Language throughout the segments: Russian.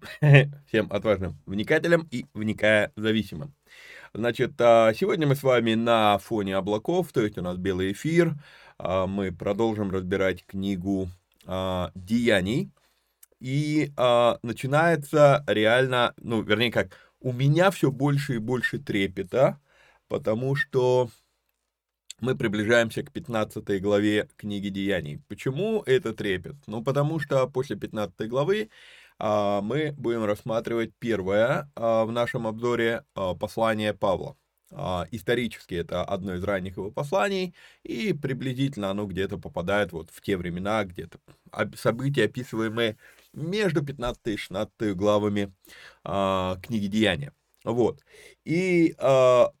всем отважным вникателям и вникая зависимым. Значит, а, сегодня мы с вами на фоне облаков, то есть у нас белый эфир. А, мы продолжим разбирать книгу а, «Деяний». И начинается реально, ну, вернее как, у меня все больше и больше трепета, потому что мы приближаемся к 15 главе книги Деяний. Почему это трепет? Ну, потому что после 15 главы мы будем рассматривать первое а, в нашем обзоре а, послание Павла. Исторически это одно из ранних его посланий, и приблизительно оно где-то попадает вот в те времена, где-то события, описываемые между 15 и 16 главами книги Деяния. Вот. И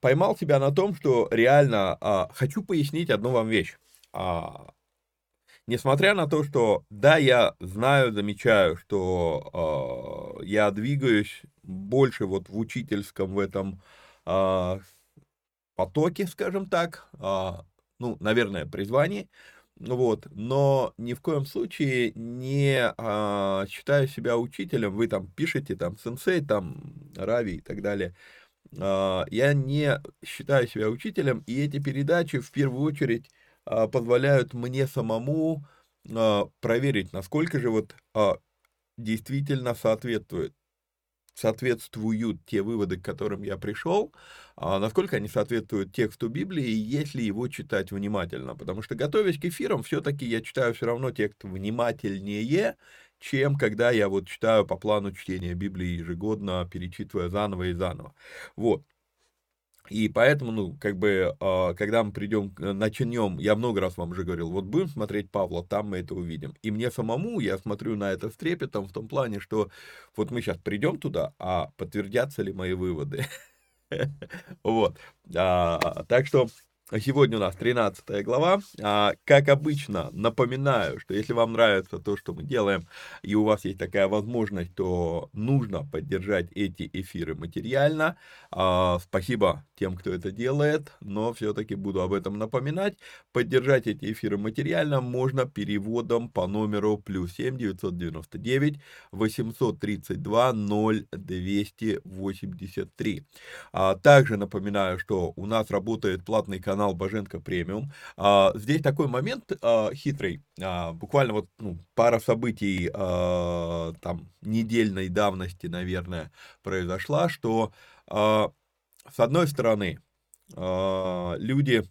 поймал себя на том, что реально хочу пояснить одну вам вещь несмотря на то, что, да, я знаю, замечаю, что э, я двигаюсь больше вот в учительском в этом э, потоке, скажем так, э, ну, наверное, призвании, вот, но ни в коем случае не э, считаю себя учителем, вы там пишете, там, сенсей, там, рави и так далее, я не считаю себя учителем, и эти передачи в первую очередь позволяют мне самому а, проверить, насколько же вот а, действительно соответствует соответствуют те выводы, к которым я пришел, насколько они соответствуют тексту Библии, если его читать внимательно. Потому что, готовясь к эфирам, все-таки я читаю все равно текст внимательнее, чем когда я вот читаю по плану чтения Библии ежегодно, перечитывая заново и заново. Вот. И поэтому, ну, как бы, э, когда мы придем, начнем, я много раз вам уже говорил, вот будем смотреть Павла, там мы это увидим. И мне самому, я смотрю на это с трепетом в том плане, что вот мы сейчас придем туда, а подтвердятся ли мои выводы? Вот. А, так что Сегодня у нас 13 глава. А, как обычно, напоминаю, что если вам нравится то, что мы делаем, и у вас есть такая возможность, то нужно поддержать эти эфиры материально. А, спасибо тем, кто это делает, но все-таки буду об этом напоминать. Поддержать эти эфиры материально можно переводом по номеру плюс 7 999 832 0283. А, также напоминаю, что у нас работает платный канал канал Боженко Премиум. А, здесь такой момент а, хитрый. А, буквально вот ну, пара событий а, там недельной давности, наверное, произошла, что а, с одной стороны а, люди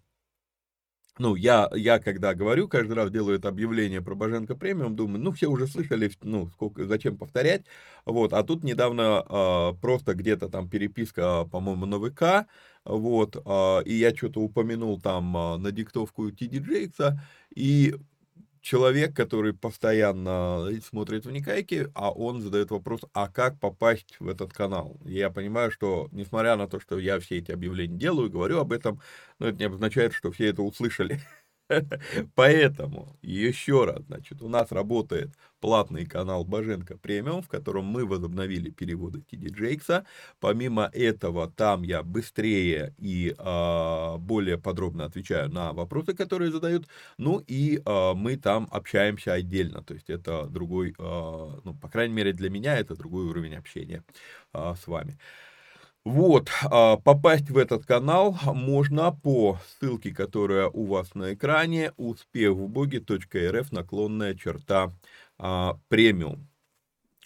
ну, я, я когда говорю, каждый раз делаю это объявление про Боженко премиум, думаю, ну, все уже слышали, ну, сколько, зачем повторять, вот, а тут недавно э, просто где-то там переписка, по-моему, на ВК, вот, э, и я что-то упомянул там э, на диктовку TD Джейкса, и человек, который постоянно смотрит в Никайке, а он задает вопрос, а как попасть в этот канал? Я понимаю, что несмотря на то, что я все эти объявления делаю, говорю об этом, но это не обозначает, что все это услышали. Поэтому, еще раз, значит, у нас работает платный канал Боженко Премиум, в котором мы возобновили переводы TD Джейкса. Помимо этого, там я быстрее и э, более подробно отвечаю на вопросы, которые задают. Ну и э, мы там общаемся отдельно. То есть это другой, э, ну, по крайней мере, для меня это другой уровень общения э, с вами. Вот, а, попасть в этот канал можно по ссылке, которая у вас на экране, успехвбоги.рф, наклонная черта а, премиум.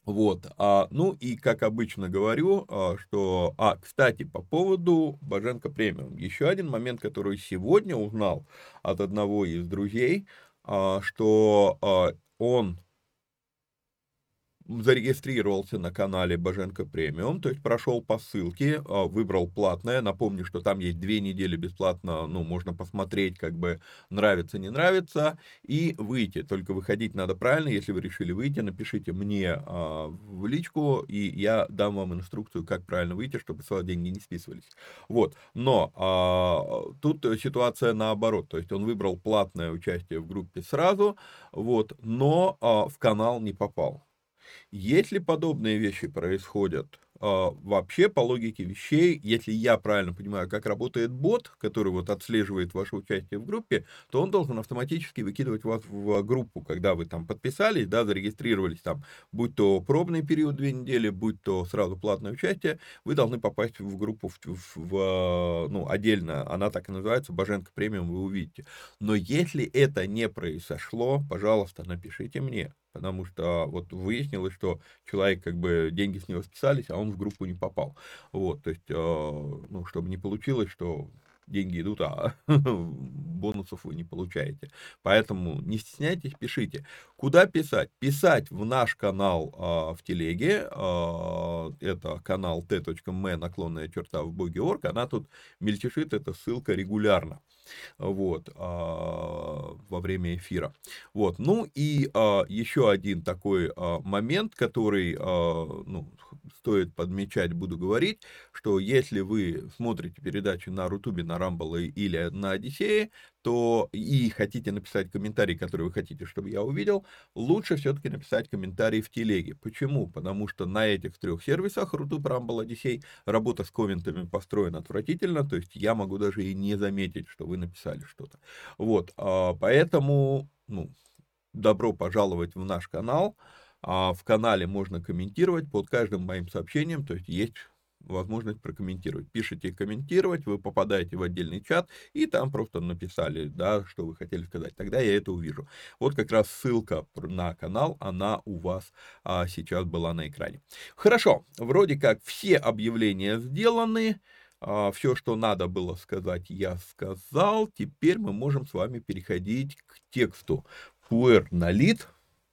Вот, а, ну и как обычно говорю, что, а, кстати, по поводу Боженко премиум, еще один момент, который сегодня узнал от одного из друзей, что он зарегистрировался на канале Боженко Премиум, то есть прошел по ссылке, а, выбрал платное. Напомню, что там есть две недели бесплатно, ну, можно посмотреть, как бы нравится, не нравится, и выйти. Только выходить надо правильно. Если вы решили выйти, напишите мне а, в личку, и я дам вам инструкцию, как правильно выйти, чтобы с вас деньги не списывались. Вот. Но а, тут ситуация наоборот. То есть он выбрал платное участие в группе сразу, вот, но а, в канал не попал. Если подобные вещи происходят, а, вообще, по логике вещей, если я правильно понимаю, как работает бот, который вот отслеживает ваше участие в группе, то он должен автоматически выкидывать вас в группу, когда вы там подписались, да, зарегистрировались там, будь то пробный период две недели, будь то сразу платное участие, вы должны попасть в группу, в, в, в, ну, отдельно, она так и называется, Боженко премиум, вы увидите. Но если это не произошло, пожалуйста, напишите мне, потому что вот выяснилось, что человек, как бы, деньги с него списались, а он в группу не попал. Вот, то есть, э, ну, чтобы не получилось, что деньги идут, а бонусов вы не получаете. Поэтому не стесняйтесь, пишите. Куда писать? Писать в наш канал а, в телеге. А, это канал t.m наклонная черта в боге.орг. Она тут мельтешит, эта ссылка регулярно вот, а, во время эфира. Вот, ну и а, еще один такой а, момент, который, ну, стоит подмечать, буду говорить, что если вы смотрите передачу на Рутубе, на Рамбле или на Одиссее, то и хотите написать комментарий, который вы хотите, чтобы я увидел, лучше все-таки написать комментарий в телеге. Почему? Потому что на этих трех сервисах, Рутуб, Рамбл, Одиссей, работа с комментами построена отвратительно, то есть я могу даже и не заметить, что вы написали что-то. Вот, а, поэтому, ну, добро пожаловать в наш канал. А в канале можно комментировать под каждым моим сообщением, то есть есть возможность прокомментировать. Пишите комментировать, вы попадаете в отдельный чат, и там просто написали, да, что вы хотели сказать. Тогда я это увижу. Вот как раз ссылка на канал, она у вас а, сейчас была на экране. Хорошо, вроде как все объявления сделаны. А, все, что надо было сказать, я сказал. Теперь мы можем с вами переходить к тексту. Puer налит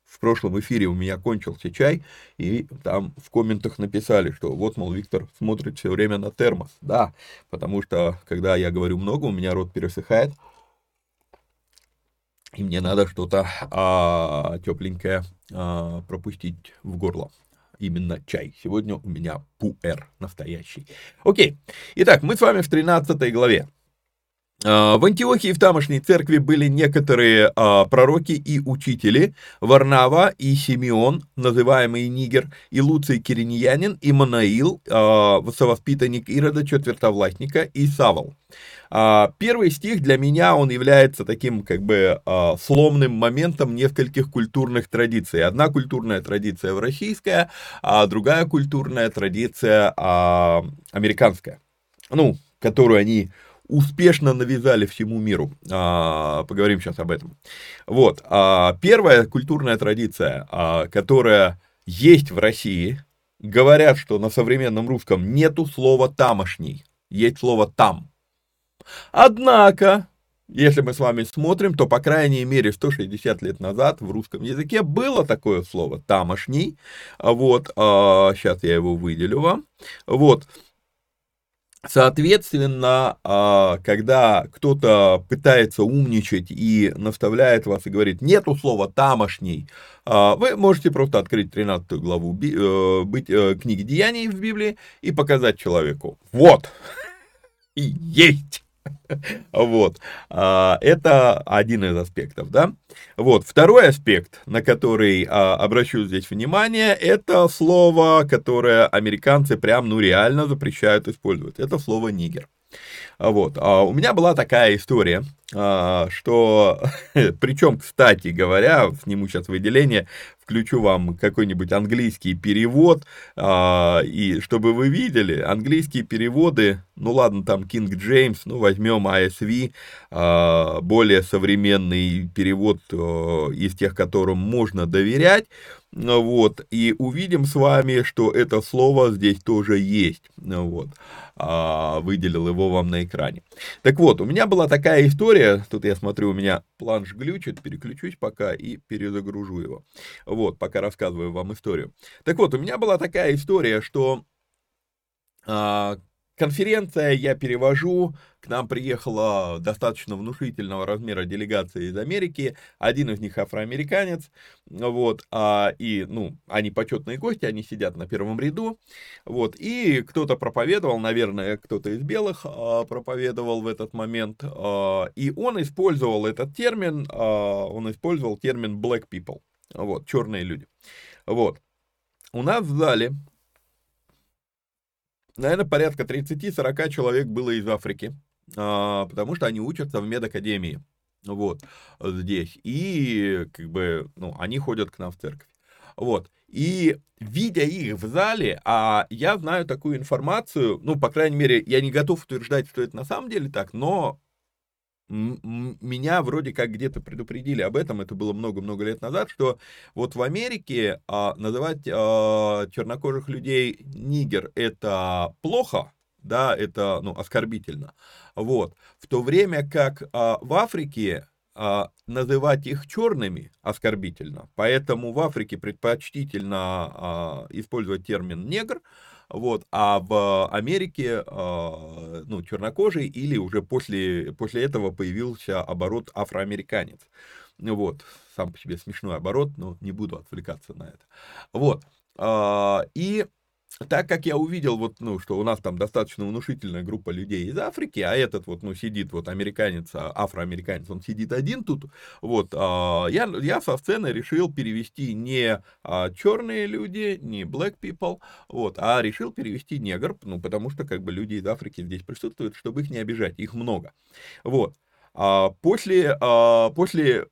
в прошлом эфире у меня кончился чай, и там в комментах написали, что вот, мол, Виктор смотрит все время на термос. Да, потому что, когда я говорю много, у меня рот пересыхает, и мне надо что-то а, тепленькое а, пропустить в горло. Именно чай. Сегодня у меня пуэр настоящий. Окей. Итак, мы с вами в 13 главе. А, в Антиохии в тамошней церкви были некоторые а, пророки и учители, Варнава и Симеон, называемый Нигер, и Луций Кириньянин, и Манаил, а, совоспитанник Ирода, четвертовластника, и Савол. А, первый стих для меня, он является таким как бы сломным моментом нескольких культурных традиций. Одна культурная традиция российская, а другая культурная традиция американская. Ну, которую они успешно навязали всему миру. А, поговорим сейчас об этом. Вот. А, первая культурная традиция, а, которая есть в России, говорят, что на современном русском нету слова тамошний, есть слово там. Однако, если мы с вами смотрим, то, по крайней мере, 160 лет назад в русском языке было такое слово «тамошний». Вот, сейчас я его выделю вам. Вот, Соответственно, а, когда кто-то пытается умничать и наставляет вас и говорит, нету слова «тамошний», а, вы можете просто открыть 13 главу э, э, книги Деяний в Библии и показать человеку. Вот, и есть. Вот. А, это один из аспектов, да. Вот. Второй аспект, на который а, обращу здесь внимание, это слово, которое американцы прям, ну, реально запрещают использовать. Это слово «нигер». Вот. А у меня была такая история, что, причем, кстати говоря, сниму сейчас выделение, включу вам какой-нибудь английский перевод, а, и чтобы вы видели, английские переводы, ну ладно, там King James, ну возьмем ASV, а, более современный перевод из тех, которым можно доверять, вот, и увидим с вами, что это слово здесь тоже есть, вот, а, выделил его вам на экране. Так вот, у меня была такая история, тут я смотрю, у меня планш глючит, переключусь пока и перезагружу его, вот, пока рассказываю вам историю. Так вот, у меня была такая история, что а, Конференция я перевожу, к нам приехала достаточно внушительного размера делегация из Америки, один из них афроамериканец, вот, а, и, ну, они почетные гости, они сидят на первом ряду, вот, и кто-то проповедовал, наверное, кто-то из белых а, проповедовал в этот момент, а, и он использовал этот термин, а, он использовал термин black people, вот, черные люди, вот. У нас в зале наверное, порядка 30-40 человек было из Африки, а, потому что они учатся в медакадемии, вот, здесь, и, как бы, ну, они ходят к нам в церковь, вот, и видя их в зале, а я знаю такую информацию, ну, по крайней мере, я не готов утверждать, что это на самом деле так, но меня вроде как где-то предупредили об этом, это было много-много лет назад, что вот в Америке а, называть а, чернокожих людей нигер это плохо, да, это, ну, оскорбительно, вот, в то время как а, в Африке а, называть их черными оскорбительно, поэтому в Африке предпочтительно а, использовать термин негр, вот, а в Америке, а, ну, чернокожий или уже после, после этого появился оборот афроамериканец. Вот, сам по себе смешной оборот, но не буду отвлекаться на это. Вот, а, и так как я увидел, вот, ну, что у нас там достаточно внушительная группа людей из Африки, а этот вот, ну, сидит, вот, американец, а, афроамериканец, он сидит один тут, вот, а, я, я со сцены решил перевести не а, черные люди, не black people, вот, а решил перевести негр, ну, потому что, как бы, люди из Африки здесь присутствуют, чтобы их не обижать, их много, вот. А, после, а, после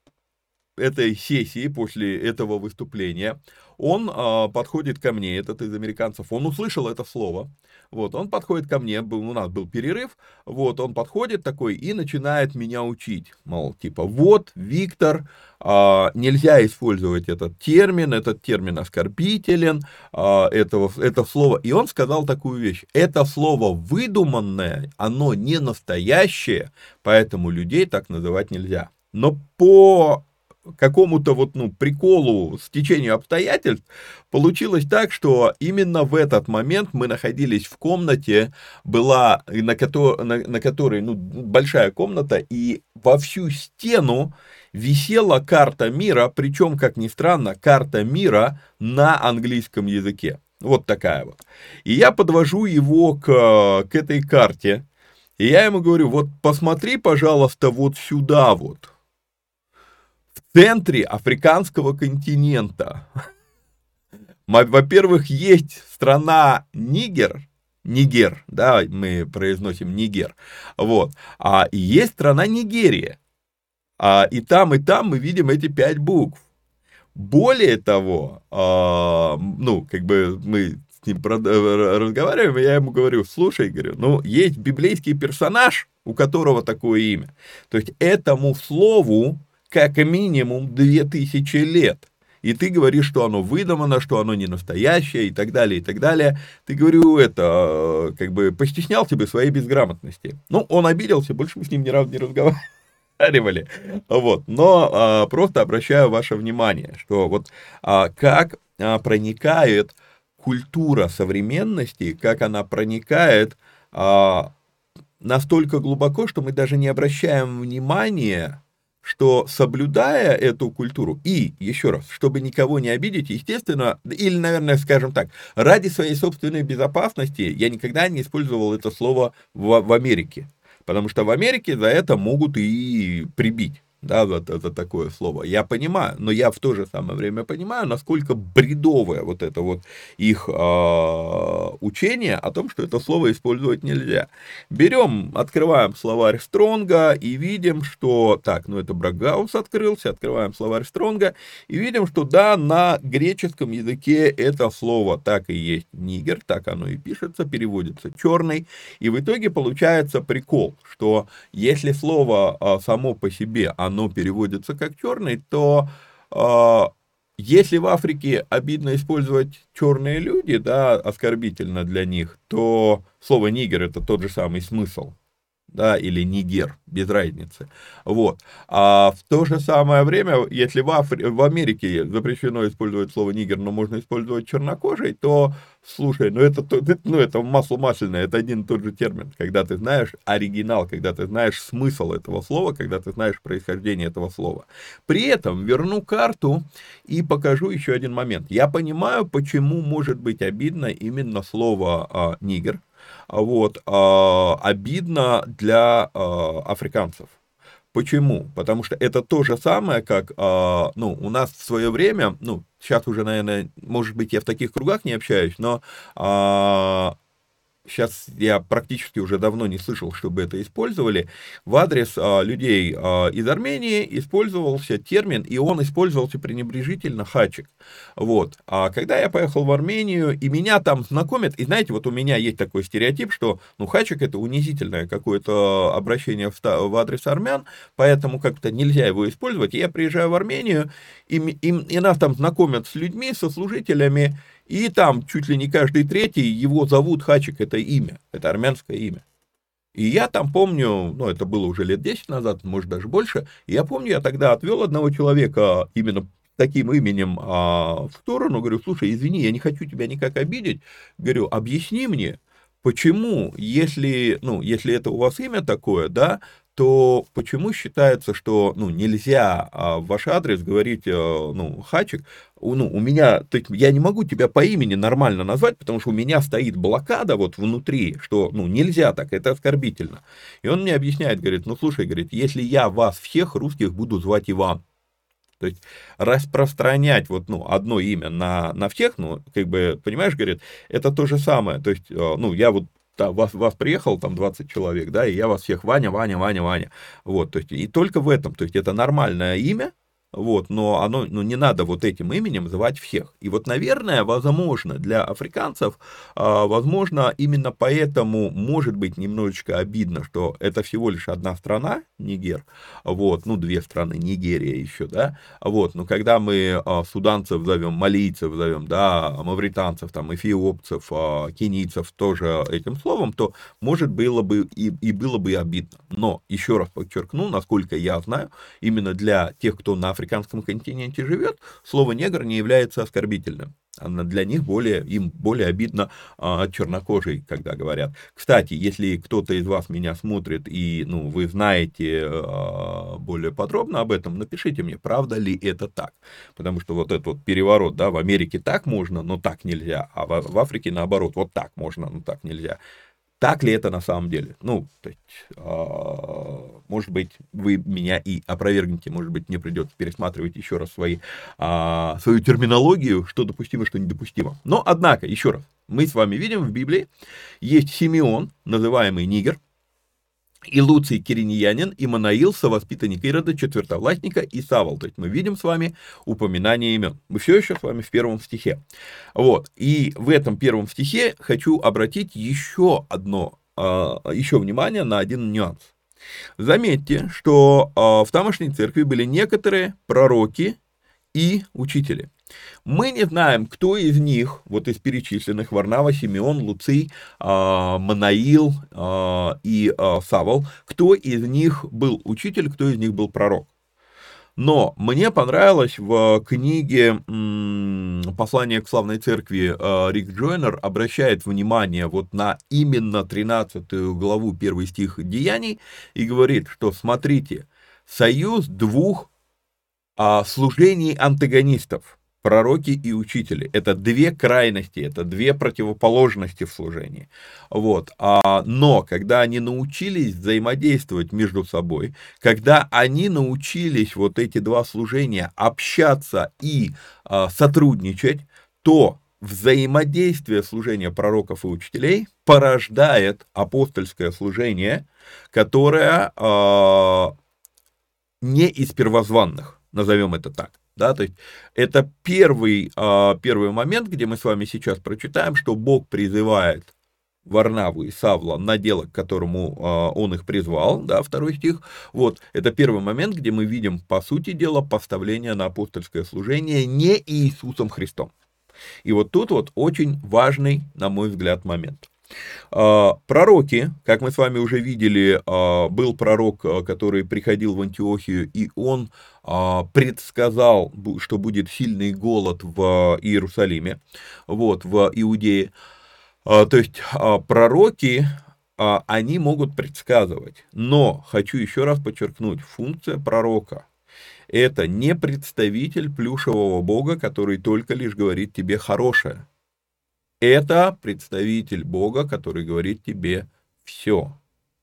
этой сессии, после этого выступления, он а, подходит ко мне, этот из американцев, он услышал это слово, вот, он подходит ко мне, был, у нас был перерыв, вот, он подходит такой и начинает меня учить, мол, типа, вот, Виктор, а, нельзя использовать этот термин, этот термин оскорбителен, а, этого, это слово, и он сказал такую вещь, это слово выдуманное, оно не настоящее, поэтому людей так называть нельзя. Но по какому-то вот, ну, приколу, стечению обстоятельств, получилось так, что именно в этот момент мы находились в комнате, была, на, ко- на, на которой, ну, большая комната, и во всю стену висела карта мира, причем, как ни странно, карта мира на английском языке. Вот такая вот. И я подвожу его к, к этой карте, и я ему говорю, вот посмотри, пожалуйста, вот сюда вот, центре африканского континента. Во-первых, есть страна Нигер, Нигер, да, мы произносим Нигер, вот, а есть страна Нигерия, а, и там, и там мы видим эти пять букв. Более того, а, ну, как бы мы с ним э, разговариваем, и я ему говорю, слушай, говорю, ну, есть библейский персонаж, у которого такое имя. То есть этому слову как минимум 2000 лет. И ты говоришь, что оно выдумано, что оно не настоящее и так далее, и так далее. Ты, говорю, это, как бы, постеснял тебе своей безграмотности. Ну, он обиделся, больше мы с ним ни разу не разговаривали. Вот. Но а, просто обращаю ваше внимание, что вот а, как а, проникает культура современности, как она проникает а, настолько глубоко, что мы даже не обращаем внимания, что соблюдая эту культуру, и, еще раз, чтобы никого не обидеть, естественно, или, наверное, скажем так, ради своей собственной безопасности я никогда не использовал это слово в, в Америке, потому что в Америке за это могут и прибить да, вот это такое слово. Я понимаю, но я в то же самое время понимаю, насколько бредовое вот это вот их э, учение о том, что это слово использовать нельзя. Берем, открываем словарь Стронга и видим, что, так, ну это Брагаус открылся, открываем словарь Стронга и видим, что да, на греческом языке это слово так и есть нигер, так оно и пишется, переводится черный, и в итоге получается прикол, что если слово э, само по себе, оно оно переводится как черный, то э, если в Африке обидно использовать черные люди, да, оскорбительно для них, то слово нигер это тот же самый смысл да, или Нигер, без разницы. Вот. А в то же самое время, если в, Афри... в Америке запрещено использовать слово нигер, но можно использовать чернокожий, то, слушай, ну это, ну это масло масляное, это один и тот же термин, когда ты знаешь оригинал, когда ты знаешь смысл этого слова, когда ты знаешь происхождение этого слова. При этом верну карту и покажу еще один момент. Я понимаю, почему может быть обидно именно слово а, нигер, вот, а, обидно для а, африканцев. Почему? Потому что это то же самое, как, а, ну, у нас в свое время, ну, сейчас уже, наверное, может быть, я в таких кругах не общаюсь, но сейчас я практически уже давно не слышал, чтобы это использовали, в адрес а, людей а, из Армении использовался термин, и он использовался пренебрежительно хачик. Вот. А когда я поехал в Армению, и меня там знакомят, и знаете, вот у меня есть такой стереотип, что, ну, хачик это унизительное какое-то обращение в, в адрес армян, поэтому как-то нельзя его использовать. И я приезжаю в Армению, и, и, и нас там знакомят с людьми, со служителями, и там чуть ли не каждый третий его зовут Хачик, это имя, это армянское имя. И я там помню, ну, это было уже лет 10 назад, может, даже больше, я помню, я тогда отвел одного человека именно таким именем а, в сторону, говорю, слушай, извини, я не хочу тебя никак обидеть, говорю, объясни мне, почему, если, ну, если это у вас имя такое, да, то почему считается, что ну, нельзя а, в ваш адрес говорить, а, ну, хачик, ну, у меня, то есть я не могу тебя по имени нормально назвать, потому что у меня стоит блокада вот внутри, что, ну, нельзя так, это оскорбительно. И он мне объясняет, говорит, ну, слушай, говорит, если я вас всех русских буду звать Иван, то есть распространять вот, ну, одно имя на, на всех, ну, как бы, понимаешь, говорит, это то же самое. То есть, ну, я вот да, вас, вас приехало там 20 человек, да, и я вас всех Ваня, Ваня, Ваня, Ваня. Вот, то есть, и только в этом, то есть, это нормальное имя, вот, но оно, ну, не надо вот этим именем звать всех. И вот, наверное, возможно, для африканцев, а, возможно, именно поэтому может быть немножечко обидно, что это всего лишь одна страна, Нигер, вот, ну, две страны, Нигерия еще, да, вот, но когда мы а, суданцев зовем, малийцев зовем, да, мавританцев, там, эфиопцев, а, кенийцев тоже этим словом, то, может, было бы и, и было бы обидно. Но, еще раз подчеркну, насколько я знаю, именно для тех, кто на Африке африканском континенте живет, слово негр не является оскорбительным. Она для них более, им более обидно а, чернокожий, когда говорят. Кстати, если кто-то из вас меня смотрит и ну, вы знаете а, более подробно об этом, напишите мне, правда ли это так. Потому что вот этот вот переворот, да, в Америке так можно, но так нельзя, а в, в Африке наоборот, вот так можно, но так нельзя. Так ли это на самом деле? Ну, то есть, э, может быть, вы меня и опровергнете, может быть, мне придется пересматривать еще раз свои, э, свою терминологию, что допустимо, что недопустимо. Но, однако, еще раз, мы с вами видим в Библии, есть Симеон, называемый Нигер, и Луций Кириньянин, и Манаил, совоспитанник Ирода, четвертовластника, и Савол. То есть мы видим с вами упоминание имен. Мы все еще с вами в первом стихе. Вот. И в этом первом стихе хочу обратить еще одно, а, еще внимание на один нюанс. Заметьте, что а, в тамошней церкви были некоторые пророки и учители. Мы не знаем, кто из них, вот из перечисленных, Варнава, Симеон, Луций, а, Манаил а, и а, Савол, кто из них был учитель, кто из них был пророк. Но мне понравилось в книге «Послание к славной церкви» Рик Джойнер обращает внимание вот на именно 13 главу, первый стих Деяний, и говорит, что смотрите, союз двух служений антагонистов – пророки и учители. Это две крайности, это две противоположности в служении. Вот. А, но когда они научились взаимодействовать между собой, когда они научились вот эти два служения общаться и а, сотрудничать, то взаимодействие служения пророков и учителей порождает апостольское служение, которое э, не из первозванных, назовем это так. Да, то есть это первый, а, первый момент, где мы с вами сейчас прочитаем, что Бог призывает Варнаву и Савла на дело, к которому а, он их призвал, да, второй стих. Вот, это первый момент, где мы видим, по сути дела, поставление на апостольское служение не Иисусом Христом. И вот тут вот очень важный, на мой взгляд, момент. А, пророки, как мы с вами уже видели, а, был пророк, а, который приходил в Антиохию, и он предсказал, что будет сильный голод в Иерусалиме, вот, в Иудее. То есть пророки, они могут предсказывать. Но, хочу еще раз подчеркнуть, функция пророка – это не представитель плюшевого бога, который только лишь говорит тебе хорошее – это представитель Бога, который говорит тебе все.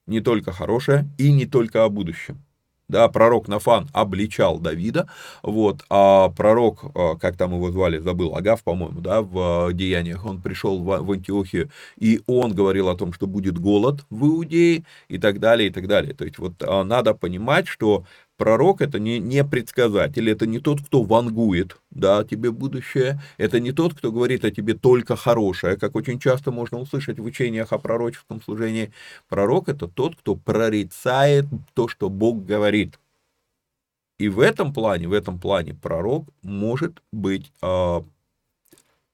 Не только хорошее и не только о будущем. Да, пророк Нафан обличал Давида, вот, а пророк, а, как там его звали, забыл, Агав, по-моему, да, в Деяниях, он пришел в, в Антиохию, и он говорил о том, что будет голод в Иудее, и так далее, и так далее. То есть вот а, надо понимать, что Пророк это не, не предсказатель, это не тот, кто вангует, да, тебе будущее, это не тот, кто говорит о тебе только хорошее, как очень часто можно услышать в учениях о пророческом служении. Пророк это тот, кто прорицает то, что Бог говорит. И в этом плане, в этом плане пророк может быть э,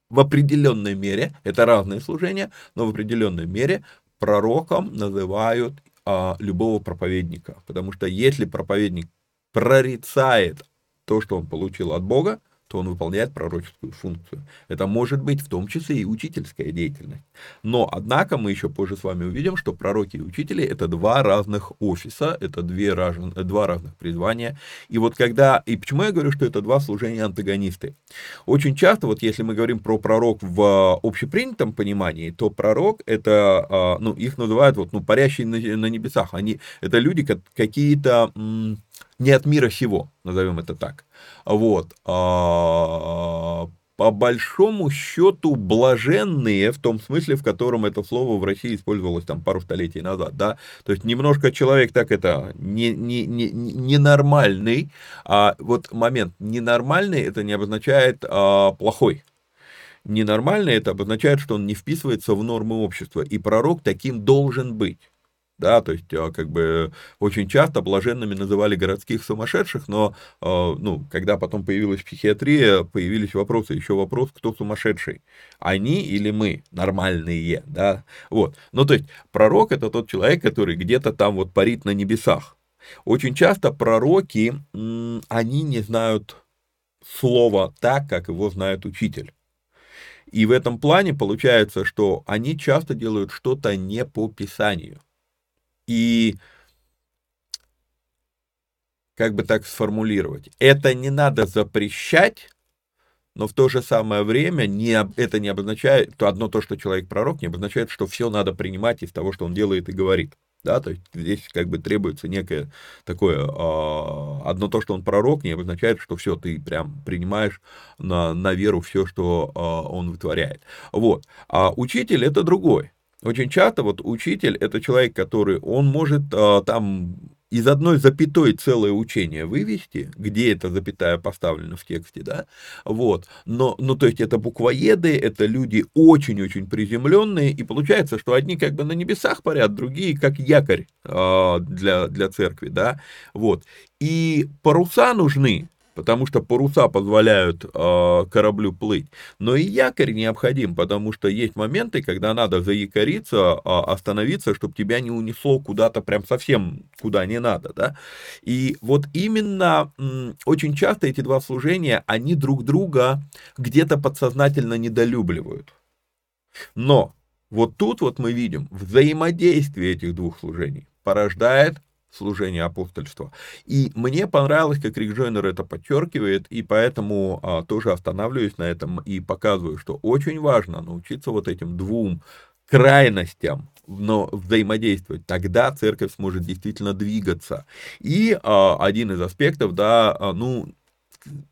в определенной мере, это разные служения, но в определенной мере пророком называют а, любого проповедника. Потому что если проповедник прорицает то, что он получил от Бога, то он выполняет пророческую функцию. Это может быть в том числе и учительская деятельность. Но, однако, мы еще позже с вами увидим, что пророки и учители – это два разных офиса, это две раз, два разных призвания. И вот когда, и почему я говорю, что это два служения антагонисты? Очень часто, вот если мы говорим про пророк в общепринятом понимании, то пророк – это, а, ну, их называют вот, ну, парящие на небесах. Они, это люди какие-то не от мира сего, назовем это так. Вот. А, по большому счету блаженные, в том смысле, в котором это слово в России использовалось там пару столетий назад, да, то есть немножко человек так это не, не, не, ненормальный, а вот момент ненормальный это не обозначает а, плохой, ненормальный это обозначает, что он не вписывается в нормы общества, и пророк таким должен быть да, то есть а, как бы очень часто блаженными называли городских сумасшедших, но, а, ну, когда потом появилась психиатрия, появились вопросы, еще вопрос, кто сумасшедший, они или мы, нормальные, да, вот, ну, то есть пророк это тот человек, который где-то там вот парит на небесах, Очень часто пророки, они не знают слова так, как его знает учитель. И в этом плане получается, что они часто делают что-то не по Писанию. И как бы так сформулировать, это не надо запрещать, но в то же самое время не, это не обозначает, то одно то, что человек пророк, не обозначает, что все надо принимать из того, что он делает и говорит. Да, то есть здесь как бы требуется некое такое, э, одно то, что он пророк, не обозначает, что все, ты прям принимаешь на, на веру все, что э, он вытворяет. Вот. А учитель это другой. Очень часто вот учитель это человек, который, он может э, там из одной запятой целое учение вывести, где эта запятая поставлена в тексте, да, вот, но, ну, то есть это буквоеды, это люди очень-очень приземленные, и получается, что одни как бы на небесах парят, другие как якорь э, для, для церкви, да, вот, и паруса нужны, потому что паруса позволяют э, кораблю плыть. Но и якорь необходим, потому что есть моменты, когда надо заякориться, э, остановиться, чтобы тебя не унесло куда-то прям совсем куда не надо, да. И вот именно м, очень часто эти два служения, они друг друга где-то подсознательно недолюбливают. Но вот тут вот мы видим взаимодействие этих двух служений порождает служения апостольства. И мне понравилось, как Рик Джойнер это подчеркивает, и поэтому а, тоже останавливаюсь на этом и показываю, что очень важно научиться вот этим двум крайностям но взаимодействовать, тогда церковь сможет действительно двигаться. И а, один из аспектов, да, а, ну,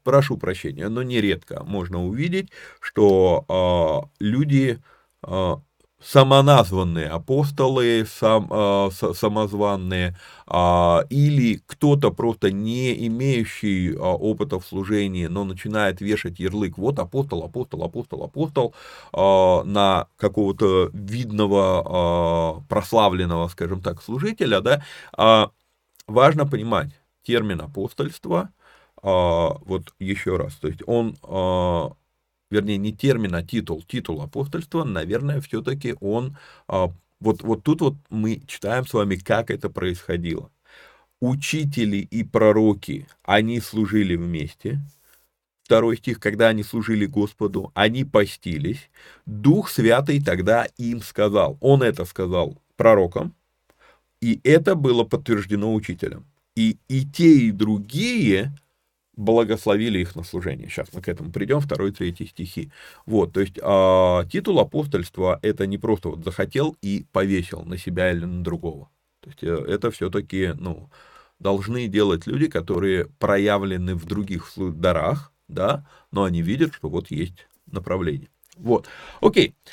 прошу прощения, но нередко можно увидеть, что а, люди а, самоназванные апостолы, сам, э, самозванные, э, или кто-то просто не имеющий э, опыта в служении, но начинает вешать ярлык, вот апостол, апостол, апостол, апостол, э, на какого-то видного, э, прославленного, скажем так, служителя, да, э, важно понимать термин апостольства, э, вот еще раз, то есть он э, вернее, не термин, а титул, титул апостольства, наверное, все-таки он, а, вот, вот тут вот мы читаем с вами, как это происходило. Учители и пророки, они служили вместе, второй стих, когда они служили Господу, они постились, Дух Святый тогда им сказал, он это сказал пророкам, и это было подтверждено учителем. И, и те, и другие благословили их на служение. Сейчас мы к этому придем, второй, третий стихи. Вот, то есть а, титул апостольства это не просто вот захотел и повесил на себя или на другого. То есть э, это все-таки, ну, должны делать люди, которые проявлены в других дарах, да, но они видят, что вот есть направление. Вот, окей. А,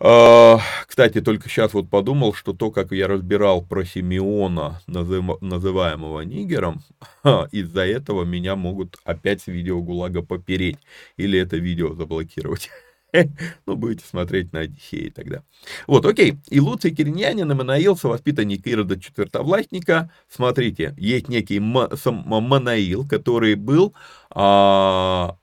кстати, только сейчас вот подумал, что то, как я разбирал про Симеона, называемого Нигером, из-за этого меня могут опять с видео ГУЛАГа попереть. Или это видео заблокировать. Ну, будете смотреть на Одиссее тогда. Вот, окей. И Луций Кириньянин, Манаил, совоспитанник Ирода Четвертовластника. Смотрите, есть некий Манаил, который был а,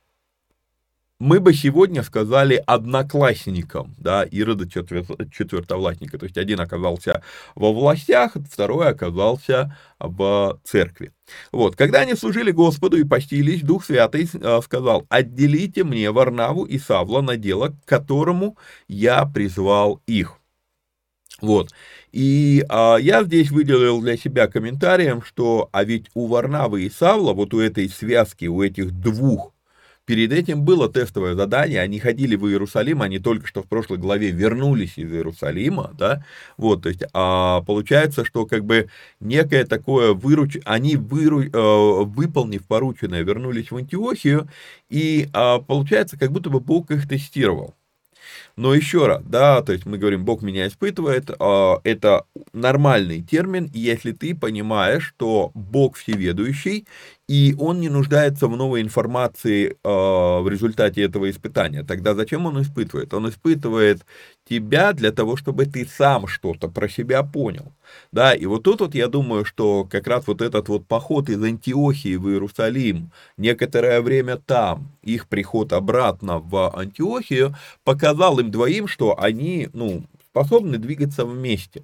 мы бы сегодня сказали одноклассникам, да, Ирода четвертовластника. То есть один оказался во властях, второй оказался в церкви. Вот, когда они служили Господу и постились, Дух Святый э, сказал, отделите мне Варнаву и Савла на дело, к которому я призвал их. Вот. И а, я здесь выделил для себя комментарием, что а ведь у Варнавы и Савла, вот у этой связки, у этих двух Перед этим было тестовое задание, они ходили в Иерусалим, они только что в прошлой главе вернулись из Иерусалима, да, вот, то есть, а получается, что как бы некое такое выруч... они выру... э, выполнив порученное, вернулись в Антиохию, и а, получается, как будто бы Бог их тестировал. Но еще раз, да, то есть мы говорим, Бог меня испытывает, а, это нормальный термин, если ты понимаешь, что Бог всеведущий, и он не нуждается в новой информации а, в результате этого испытания. Тогда зачем он испытывает? Он испытывает тебя для того, чтобы ты сам что-то про себя понял. Да, и вот тут вот я думаю, что как раз вот этот вот поход из Антиохии в Иерусалим, некоторое время там, их приход обратно в Антиохию, показал им двоим, что они, ну, способны двигаться вместе.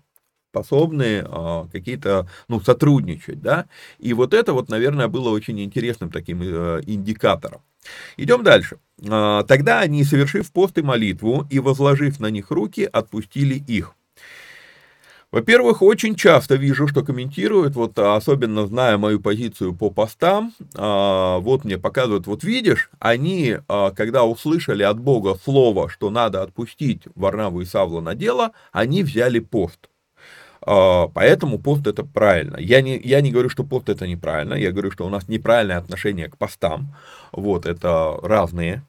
Способны а, какие-то, ну, сотрудничать, да, и вот это вот, наверное, было очень интересным таким э, индикатором. Идем дальше. А, тогда они, совершив пост и молитву и возложив на них руки, отпустили их. Во-первых, очень часто вижу, что комментируют, вот особенно зная мою позицию по постам, а, вот мне показывают, вот видишь, они, а, когда услышали от Бога слово, что надо отпустить Варнаву и Савла на дело, они взяли пост. А, поэтому пост это правильно. Я не, я не говорю, что пост это неправильно, я говорю, что у нас неправильное отношение к постам. Вот, это разные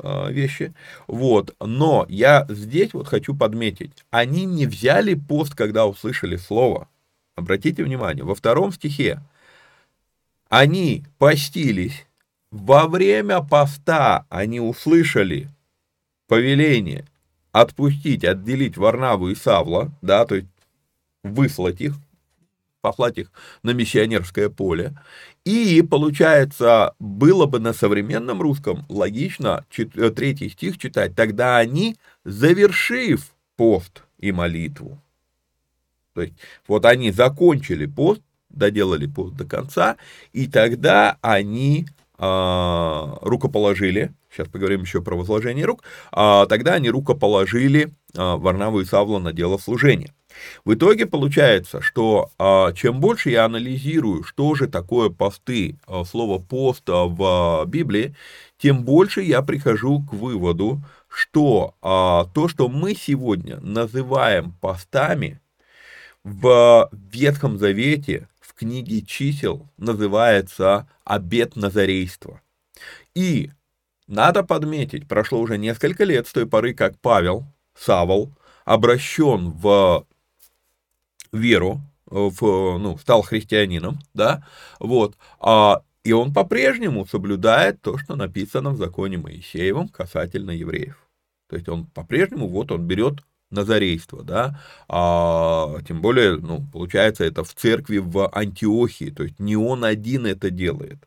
Э, вещи. Вот. Но я здесь вот хочу подметить, они не взяли пост, когда услышали слово. Обратите внимание, во втором стихе они постились, во время поста они услышали повеление отпустить, отделить Варнаву и Савла, да, то есть выслать их, послать их на миссионерское поле. И, получается, было бы на современном русском логично э, третий стих читать, тогда они, завершив пост и молитву, то есть вот они закончили пост, доделали пост до конца, и тогда они рукоположили, сейчас поговорим еще про возложение рук, э, тогда они рукоположили э, Варнаву и Савла на дело служения. В итоге получается, что а, чем больше я анализирую, что же такое посты, а, слово пост в Библии, тем больше я прихожу к выводу, что а, то, что мы сегодня называем постами, в Ветхом Завете, книге чисел, называется обет назарейства. И надо подметить, прошло уже несколько лет с той поры, как Павел, Савол, обращен в веру, в, ну, стал христианином, да, вот, а, и он по-прежнему соблюдает то, что написано в законе Моисеевом касательно евреев. То есть он по-прежнему, вот он берет назарейство, да, а, тем более, ну, получается, это в церкви в Антиохии, то есть не он один это делает.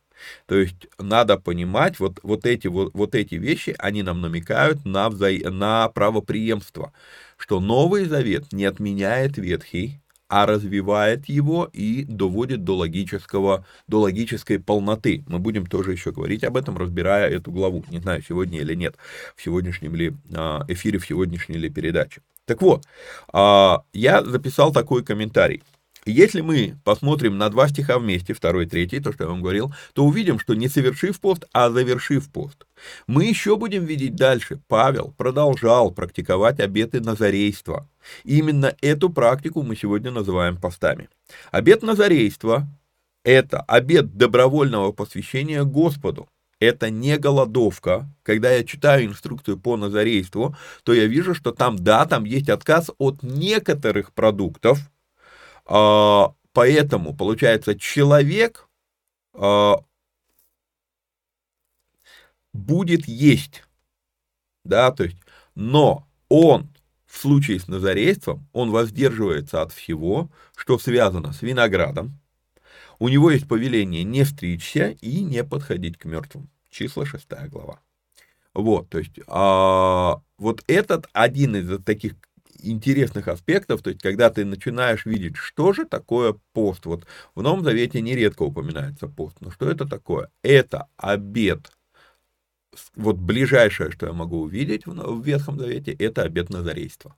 То есть надо понимать, вот, вот, эти, вот, вот эти вещи, они нам намекают на, вза... на правоприемство, что Новый Завет не отменяет Ветхий, а развивает его и доводит до логического, до логической полноты. Мы будем тоже еще говорить об этом, разбирая эту главу. Не знаю, сегодня или нет, в сегодняшнем ли а, эфире, в сегодняшней ли передаче. Так вот, а, я записал такой комментарий. Если мы посмотрим на два стиха вместе, второй и третий, то, что я вам говорил, то увидим, что не совершив пост, а завершив пост. Мы еще будем видеть дальше. Павел продолжал практиковать обеты назарейства. Именно эту практику мы сегодня называем постами. Обет назарейства – это обет добровольного посвящения Господу. Это не голодовка. Когда я читаю инструкцию по назарейству, то я вижу, что там, да, там есть отказ от некоторых продуктов – а, поэтому, получается, человек а, будет есть, да, то есть, но он в случае с назарейством, он воздерживается от всего, что связано с виноградом. У него есть повеление не стричься и не подходить к мертвым. Числа 6 глава. Вот, то есть, а, вот этот один из таких интересных аспектов, то есть когда ты начинаешь видеть, что же такое пост. Вот в Новом Завете нередко упоминается пост, но что это такое? Это обед. Вот ближайшее, что я могу увидеть в Ветхом Завете, это обед Назарейства.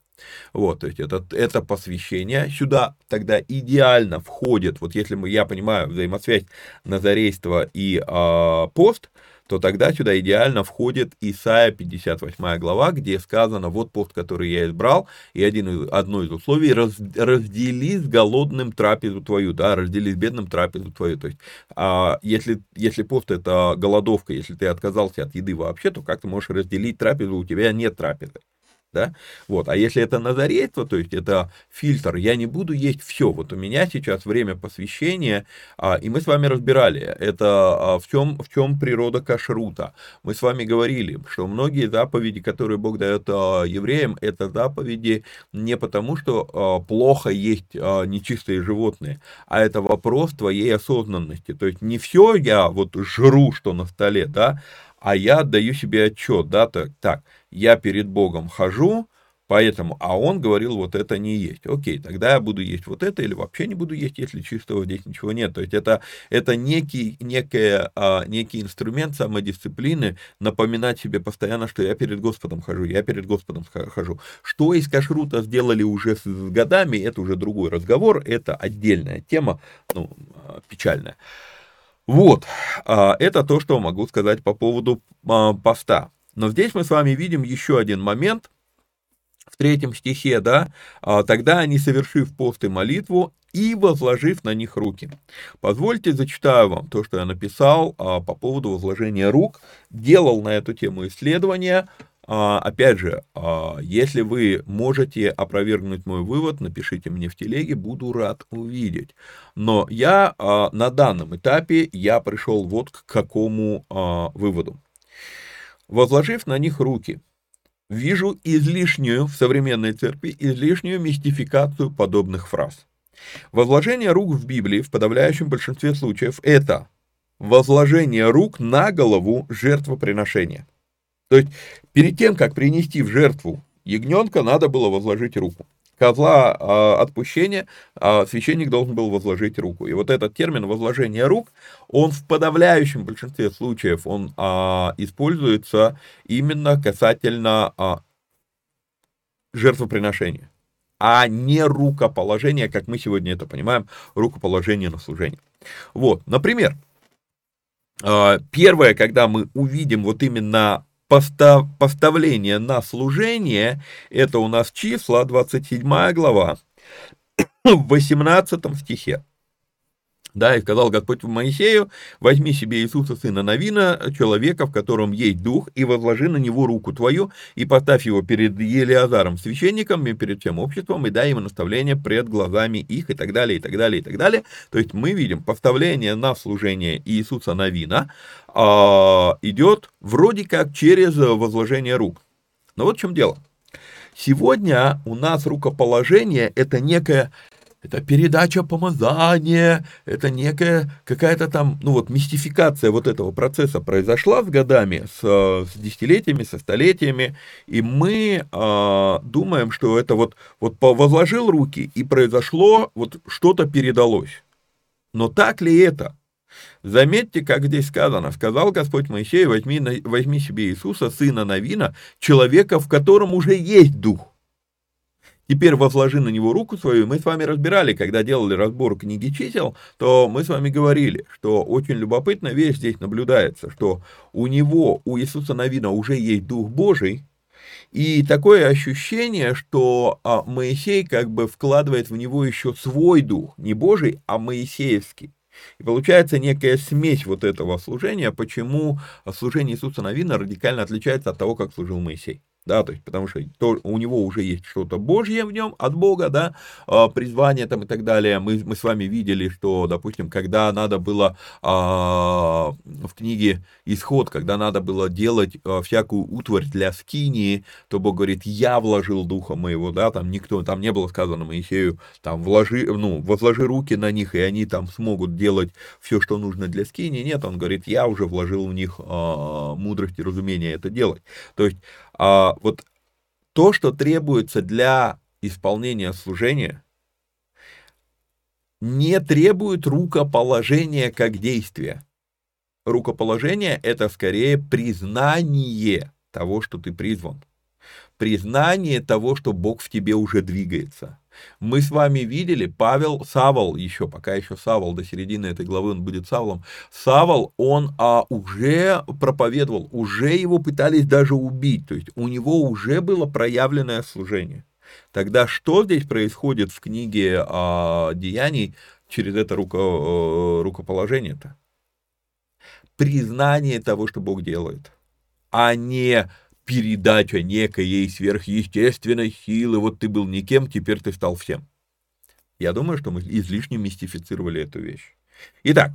Вот, то есть это, это посвящение. Сюда тогда идеально входит, вот если мы, я понимаю, взаимосвязь Назарейства и э, пост, то тогда сюда идеально входит Исаия 58 глава, где сказано, вот пост, который я избрал, и один одно из условий, раз, раздели с голодным трапезу твою, да, раздели с бедным трапезу твою. То есть, а, если, если пост это голодовка, если ты отказался от еды вообще, то как ты можешь разделить трапезу, у тебя нет трапезы да, вот, а если это назарейство, то есть это фильтр, я не буду есть все, вот у меня сейчас время посвящения, а, и мы с вами разбирали, это а, в чем, в чем природа кашрута, мы с вами говорили, что многие заповеди, которые Бог дает а, евреям, это заповеди не потому, что а, плохо есть а, нечистые животные, а это вопрос твоей осознанности, то есть не все я вот жру, что на столе, да, а я отдаю себе отчет, да, так, так, я перед Богом хожу, Поэтому, а он говорил, вот это не есть. Окей, тогда я буду есть вот это или вообще не буду есть, если чистого здесь ничего нет. То есть это, это некий, некая, а, некий инструмент самодисциплины, напоминать себе постоянно, что я перед Господом хожу, я перед Господом хожу. Что из кашрута сделали уже с годами, это уже другой разговор, это отдельная тема, ну, а, печальная. Вот, а, это то, что могу сказать по поводу а, поста. Но здесь мы с вами видим еще один момент, в третьем стихе, да, «А, тогда они, совершив пост и молитву, и возложив на них руки. Позвольте зачитаю вам то, что я написал по поводу возложения рук, делал на эту тему исследования, опять же, если вы можете опровергнуть мой вывод, напишите мне в телеге, буду рад увидеть. Но я на данном этапе, я пришел вот к какому выводу. Возложив на них руки, вижу излишнюю в современной церкви, излишнюю мистификацию подобных фраз. Возложение рук в Библии в подавляющем большинстве случаев это возложение рук на голову жертвоприношения. То есть перед тем, как принести в жертву ягненка, надо было возложить руку козла э, отпущения э, священник должен был возложить руку. И вот этот термин возложение рук, он в подавляющем большинстве случаев он э, используется именно касательно э, жертвоприношения, а не рукоположения, как мы сегодня это понимаем, рукоположение на служение. Вот, например, первое, когда мы увидим вот именно постав, поставление на служение, это у нас числа, 27 глава, в 18 стихе. Да, и сказал Господь Моисею, возьми себе Иисуса, сына Навина, человека, в котором есть дух, и возложи на него руку твою, и поставь его перед Елиазаром, священником, и перед всем обществом, и дай ему наставление пред глазами их, и так далее, и так далее, и так далее. То есть мы видим поставление на служение Иисуса Навина а, идет вроде как через возложение рук. Но вот в чем дело. Сегодня у нас рукоположение это некое это передача помазания, это некая какая-то там, ну вот, мистификация вот этого процесса произошла с годами, с, с десятилетиями, со столетиями, и мы э, думаем, что это вот, вот возложил руки, и произошло, вот что-то передалось. Но так ли это? Заметьте, как здесь сказано. Сказал Господь Моисею, возьми, возьми себе Иисуса, сына Навина, человека, в котором уже есть дух. Теперь возложи на него руку свою. Мы с вами разбирали, когда делали разбор книги чисел, то мы с вами говорили, что очень любопытная вещь здесь наблюдается, что у него, у Иисуса Навина уже есть Дух Божий, и такое ощущение, что а, Моисей как бы вкладывает в него еще свой дух, не Божий, а Моисеевский. И получается некая смесь вот этого служения, почему служение Иисуса Навина радикально отличается от того, как служил Моисей да, то есть, потому что то, у него уже есть что-то Божье в нем, от Бога, да, а, призвание там и так далее. Мы, мы с вами видели, что, допустим, когда надо было а, в книге Исход, когда надо было делать а, всякую утварь для скинии, то Бог говорит, я вложил духа моего, да, там никто, там не было сказано Моисею, там, вложи, ну, возложи руки на них, и они там смогут делать все, что нужно для скинии. Нет, он говорит, я уже вложил в них а, мудрость и разумение это делать. То есть, а, вот то, что требуется для исполнения служения, не требует рукоположения как действия. Рукоположение – это скорее признание того, что ты призван. Признание того, что Бог в тебе уже двигается – мы с вами видели, Павел, Савол еще, пока еще Савол, до середины этой главы он будет Саволом, Савол, он а, уже проповедовал, уже его пытались даже убить, то есть у него уже было проявленное служение. Тогда что здесь происходит в книге а, Деяний через это руко, э, рукоположение-то? Признание того, что Бог делает, а не передача некой сверхъестественной силы. Вот ты был никем, теперь ты стал всем. Я думаю, что мы излишне мистифицировали эту вещь. Итак,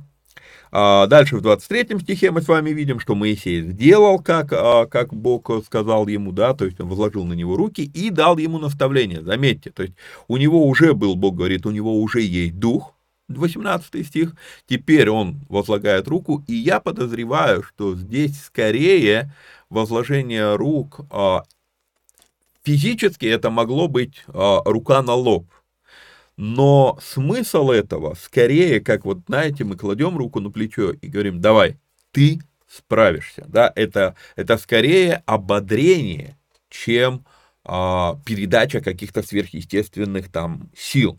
а, дальше в 23 стихе мы с вами видим, что Моисей сделал, как, а, как Бог сказал ему, да, то есть он возложил на него руки и дал ему наставление. Заметьте, то есть у него уже был, Бог говорит, у него уже есть дух, 18 стих, теперь он возлагает руку, и я подозреваю, что здесь скорее возложение рук а, физически это могло быть а, рука на лоб. Но смысл этого скорее, как вот, знаете, мы кладем руку на плечо и говорим, давай, ты справишься. Да? Это, это скорее ободрение, чем а, передача каких-то сверхъестественных там сил.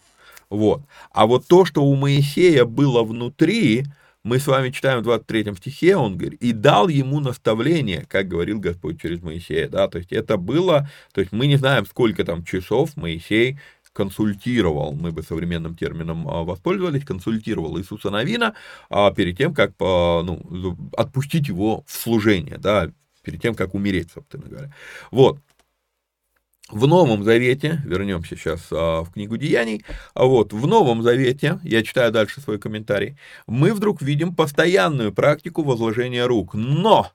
Вот. А вот то, что у Моисея было внутри, мы с вами читаем в 23 стихе, он говорит, и дал ему наставление, как говорил Господь через Моисея, да, то есть это было, то есть мы не знаем, сколько там часов Моисей консультировал, мы бы современным термином а, воспользовались, консультировал Иисуса Новина а, перед тем, как а, ну, отпустить его в служение, да, перед тем, как умереть, собственно говоря. Вот. В Новом Завете, вернемся сейчас а, в книгу Деяний, а вот в Новом Завете, я читаю дальше свой комментарий, мы вдруг видим постоянную практику возложения рук, но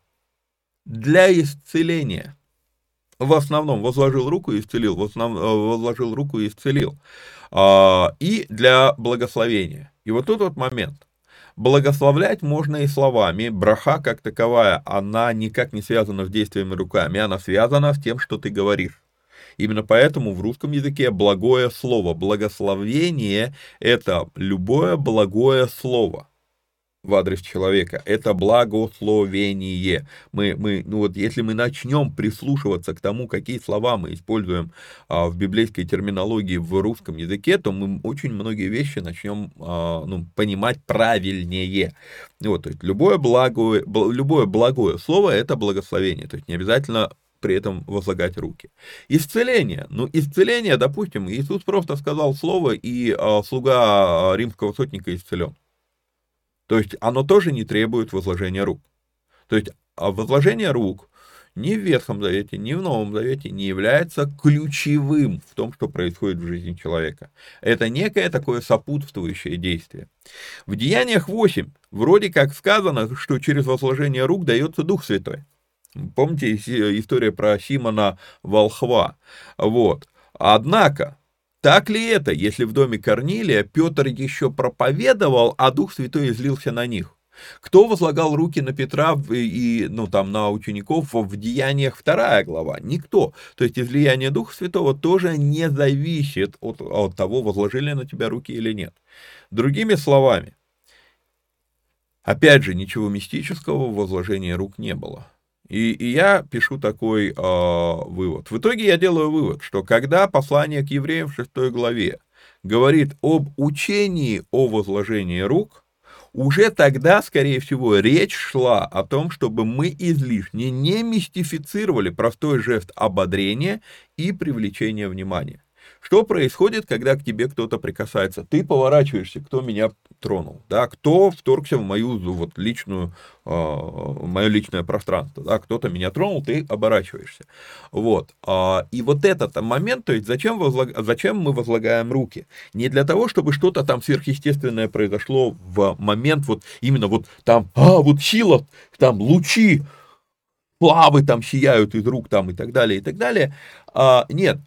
для исцеления. В основном возложил руку и исцелил, в основном э, возложил руку и исцелил. А, и для благословения. И вот тут вот момент. Благословлять можно и словами. Браха как таковая, она никак не связана с действиями руками, она связана с тем, что ты говоришь. Именно поэтому в русском языке благое слово, благословение – это любое благое слово в адрес человека. Это благословение. Мы, мы, ну вот если мы начнем прислушиваться к тому, какие слова мы используем а, в библейской терминологии в русском языке, то мы очень многие вещи начнем а, ну, понимать правильнее. Вот, то есть любое благое, любое благое слово – это благословение. То есть не обязательно при этом возлагать руки. Исцеление. Ну, исцеление, допустим, Иисус просто сказал слово, и а, слуга римского сотника исцелен. То есть оно тоже не требует возложения рук. То есть а возложение рук ни в Ветхом Завете, ни в Новом Завете не является ключевым в том, что происходит в жизни человека. Это некое такое сопутствующее действие. В Деяниях 8 вроде как сказано, что через возложение рук дается Дух Святой. Помните история про Симона Волхва? Вот. Однако, так ли это, если в доме Корнилия Петр еще проповедовал, а Дух Святой излился на них? Кто возлагал руки на Петра и, ну, там, на учеников в Деяниях вторая глава? Никто. То есть излияние Духа Святого тоже не зависит от, от того, возложили на тебя руки или нет. Другими словами, опять же, ничего мистического в возложении рук не было. И, и я пишу такой э, вывод. В итоге я делаю вывод, что когда послание к евреям в 6 главе говорит об учении о возложении рук, уже тогда, скорее всего, речь шла о том, чтобы мы излишне не мистифицировали простой жест ободрения и привлечения внимания. Что происходит, когда к тебе кто-то прикасается? Ты поворачиваешься, кто меня тронул, да, кто вторгся в мою вот личную, э, мое личное пространство, да, кто-то меня тронул, ты оборачиваешься, вот, э, и вот этот момент, то есть зачем, возлаг, зачем мы возлагаем руки? Не для того, чтобы что-то там сверхъестественное произошло в момент вот именно вот там, а, вот сила, там лучи, плавы там сияют из рук там и так далее, и так далее, а, нет,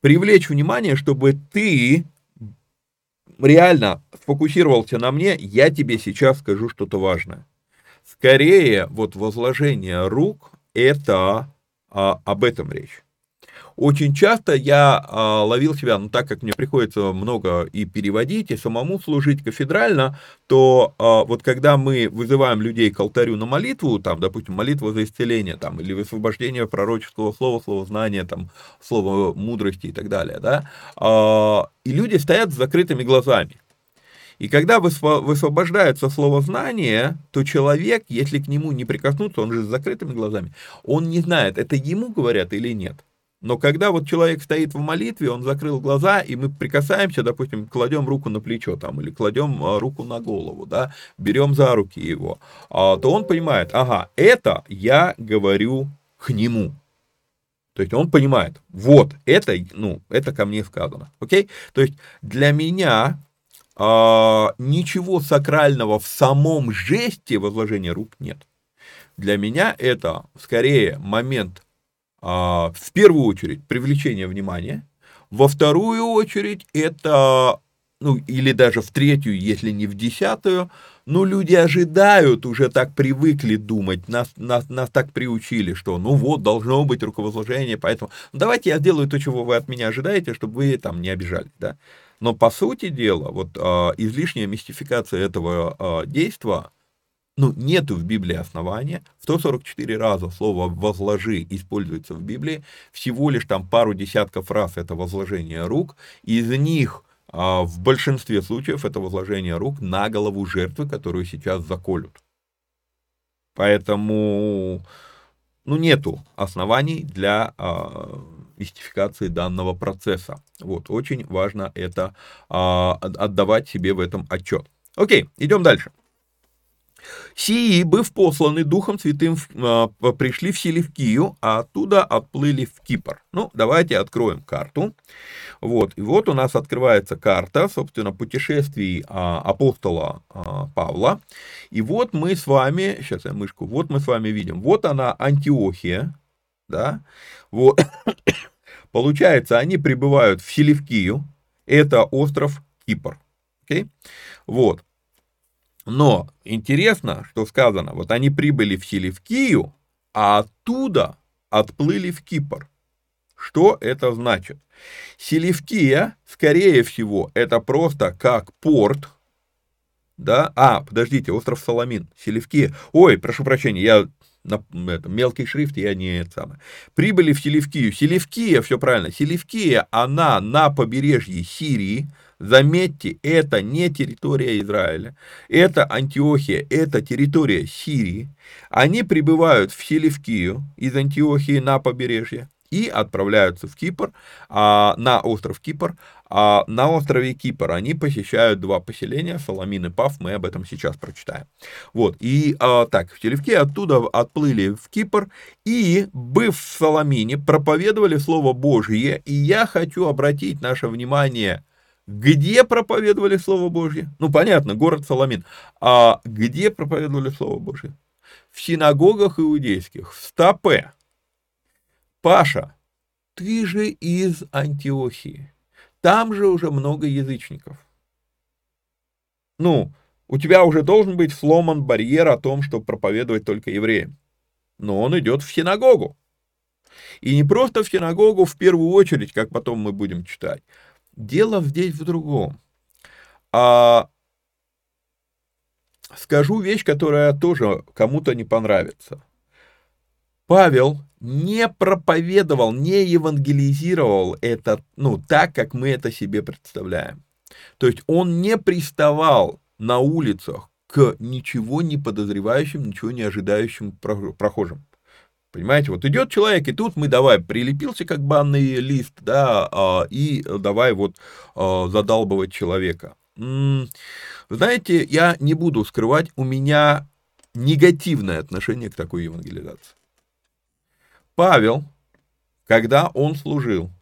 привлечь внимание, чтобы ты реально сфокусировался на мне, я тебе сейчас скажу что-то важное. Скорее, вот возложение рук, это а, об этом речь. Очень часто я а, ловил себя, ну так как мне приходится много и переводить, и самому служить кафедрально, то а, вот когда мы вызываем людей к алтарю на молитву, там, допустим, молитва за исцеление, там, или высвобождение пророческого слова, слова знания, там, слова мудрости и так далее, да, а, и люди стоят с закрытыми глазами. И когда высвобождается слово знание, то человек, если к нему не прикоснуться, он же с закрытыми глазами, он не знает, это ему говорят или нет. Но когда вот человек стоит в молитве, он закрыл глаза, и мы прикасаемся, допустим, кладем руку на плечо там, или кладем а, руку на голову, да, берем за руки его, а, то он понимает, ага, это я говорю к нему. То есть он понимает, вот, это, ну, это ко мне сказано, окей? То есть для меня а, ничего сакрального в самом жесте возложения рук нет. Для меня это скорее момент а, в первую очередь привлечение внимания, во вторую очередь это, ну или даже в третью, если не в десятую, ну, люди ожидают, уже так привыкли думать, нас, нас, нас так приучили, что, ну вот, должно быть руковозложение, поэтому ну, давайте я сделаю то, чего вы от меня ожидаете, чтобы вы там не обижались, да. Но по сути дела, вот э, излишняя мистификация этого э, действия, ну, нету в Библии основания. 144 раза слово «возложи» используется в Библии. Всего лишь там пару десятков раз это возложение рук. Из них а, в большинстве случаев это возложение рук на голову жертвы, которую сейчас заколют. Поэтому ну, нету оснований для а, мистификации данного процесса. Вот, очень важно это а, отдавать себе в этом отчет. Окей, идем дальше. Сии, быв посланы Духом Святым, а, пришли в Селевкию, а оттуда отплыли в Кипр. Ну, давайте откроем карту. Вот, и вот у нас открывается карта, собственно, путешествий а, апостола а, Павла. И вот мы с вами, сейчас я мышку, вот мы с вами видим, вот она Антиохия, да, вот, получается, они прибывают в Селевкию, это остров Кипр, окей, okay? вот, но интересно, что сказано, вот они прибыли в Селевкию, а оттуда отплыли в Кипр. Что это значит? Селевкия, скорее всего, это просто как порт, да, а, подождите, остров Соломин, Селевкия, ой, прошу прощения, я на это, мелкий шрифт, я не это самое. Прибыли в Селевкию. Селевкия, все правильно, Селевкия, она на побережье Сирии, Заметьте, это не территория Израиля, это Антиохия, это территория Сирии. Они прибывают в Селевкию из Антиохии на побережье и отправляются в Кипр, а, на остров Кипр. А на острове Кипр они посещают два поселения, Соломин и Пав, мы об этом сейчас прочитаем. Вот, и а, так, в Селевке оттуда отплыли в Кипр, и, быв в Соломине, проповедовали Слово Божье, и я хочу обратить наше внимание где проповедовали Слово Божье? Ну, понятно, город Соломин. А где проповедовали Слово Божье? В синагогах иудейских, в стопе. Паша, ты же из Антиохии. Там же уже много язычников. Ну, у тебя уже должен быть сломан барьер о том, чтобы проповедовать только евреям. Но он идет в синагогу. И не просто в синагогу в первую очередь, как потом мы будем читать, Дело здесь в другом. А, скажу вещь, которая тоже кому-то не понравится. Павел не проповедовал, не евангелизировал это, ну, так, как мы это себе представляем. То есть он не приставал на улицах к ничего не подозревающим, ничего не ожидающим прохожим. Понимаете, вот идет человек, и тут мы давай прилепился как банный лист, да, а, и давай вот а, задалбывать человека. Знаете, я не буду скрывать, у меня негативное отношение к такой евангелизации. Павел, когда он служил,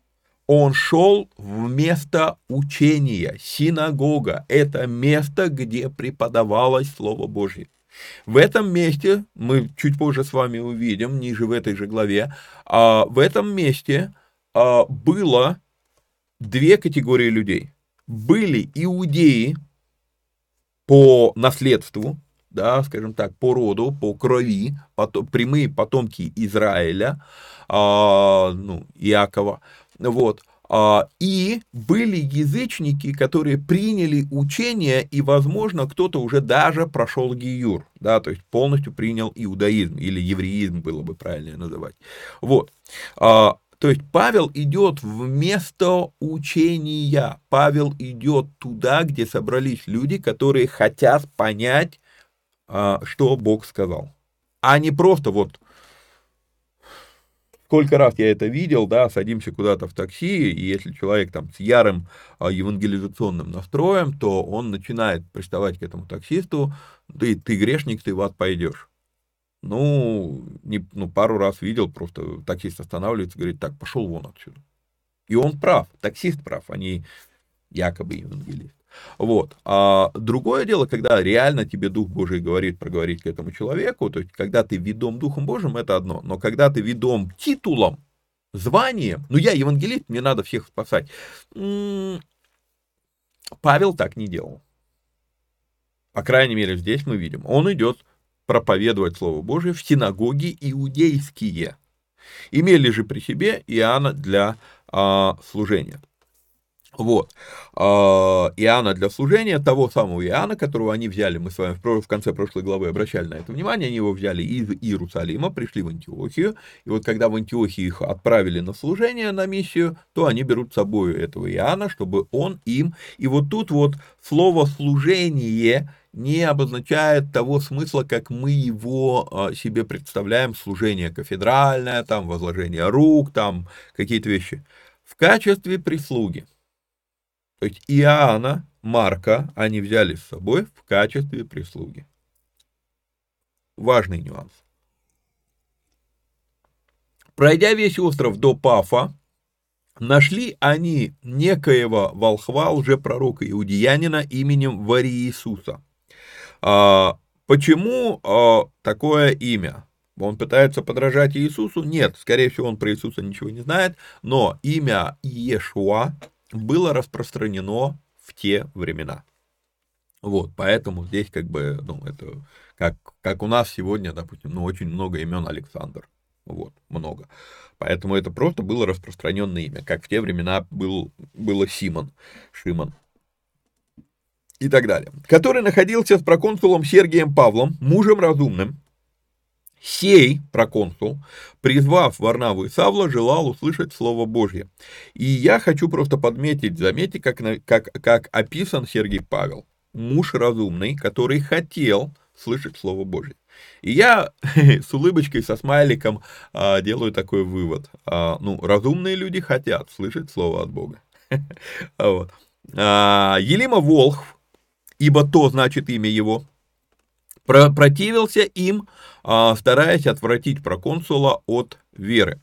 он шел в место учения, синагога. Это место, где преподавалось Слово Божье. В этом месте, мы чуть позже с вами увидим, ниже в этой же главе, а, в этом месте а, было две категории людей. Были иудеи по наследству, да, скажем так, по роду, по крови, потом, прямые потомки Израиля, а, ну, Иакова, вот, а, и были язычники, которые приняли учение, и, возможно, кто-то уже даже прошел гиюр, да, то есть полностью принял иудаизм, или евреизм было бы правильнее называть. Вот. А, то есть Павел идет в место учения. Павел идет туда, где собрались люди, которые хотят понять, что Бог сказал. А не просто вот Сколько раз я это видел, да, садимся куда-то в такси, и если человек там с ярым а, евангелизационным настроем, то он начинает приставать к этому таксисту, ты, ты грешник, ты в ад пойдешь. Ну, не, ну, пару раз видел, просто таксист останавливается, говорит, так, пошел вон отсюда. И он прав, таксист прав, а не якобы евангелист. Вот. А другое дело, когда реально тебе Дух Божий говорит проговорить к этому человеку, то есть когда ты ведом Духом Божьим, это одно, но когда ты ведом титулом, званием, ну я евангелист, мне надо всех спасать. Павел так не делал. по крайней мере, здесь мы видим, он идет проповедовать Слово Божие в синагоги иудейские. Имели же при себе Иоанна для а, служения. Вот. А, Иоанна для служения, того самого Иоанна, которого они взяли, мы с вами в конце прошлой главы обращали на это внимание, они его взяли из Иерусалима, пришли в Антиохию, и вот когда в Антиохии их отправили на служение, на миссию, то они берут с собой этого Иоанна, чтобы он им, и вот тут вот слово «служение» не обозначает того смысла, как мы его а, себе представляем, служение кафедральное, там, возложение рук, там, какие-то вещи. В качестве прислуги – то есть Иоанна, Марка они взяли с собой в качестве прислуги. Важный нюанс. Пройдя весь остров до Пафа, нашли они некоего волхва, лжепророка иудеянина именем Вари Иисуса. А, почему а, такое имя? Он пытается подражать Иисусу? Нет, скорее всего, он про Иисуса ничего не знает, но имя Иешуа, было распространено в те времена. Вот, поэтому здесь как бы, ну, это как, как у нас сегодня, допустим, ну, очень много имен Александр. Вот, много. Поэтому это просто было распространенное имя, как в те времена был, было Симон, Шимон и так далее. Который находился с проконсулом Сергием Павлом, мужем разумным, Сей, проконсул, призвав Варнаву и Савла, желал услышать Слово Божье. И я хочу просто подметить, заметьте, как, как, как описан Сергий Павел, муж разумный, который хотел слышать Слово Божье. И я с улыбочкой, со смайликом а, делаю такой вывод. А, ну, разумные люди хотят слышать Слово от Бога. вот. а, Елима Волхв, ибо то значит имя его, противился им, а, стараясь отвратить проконсула от веры.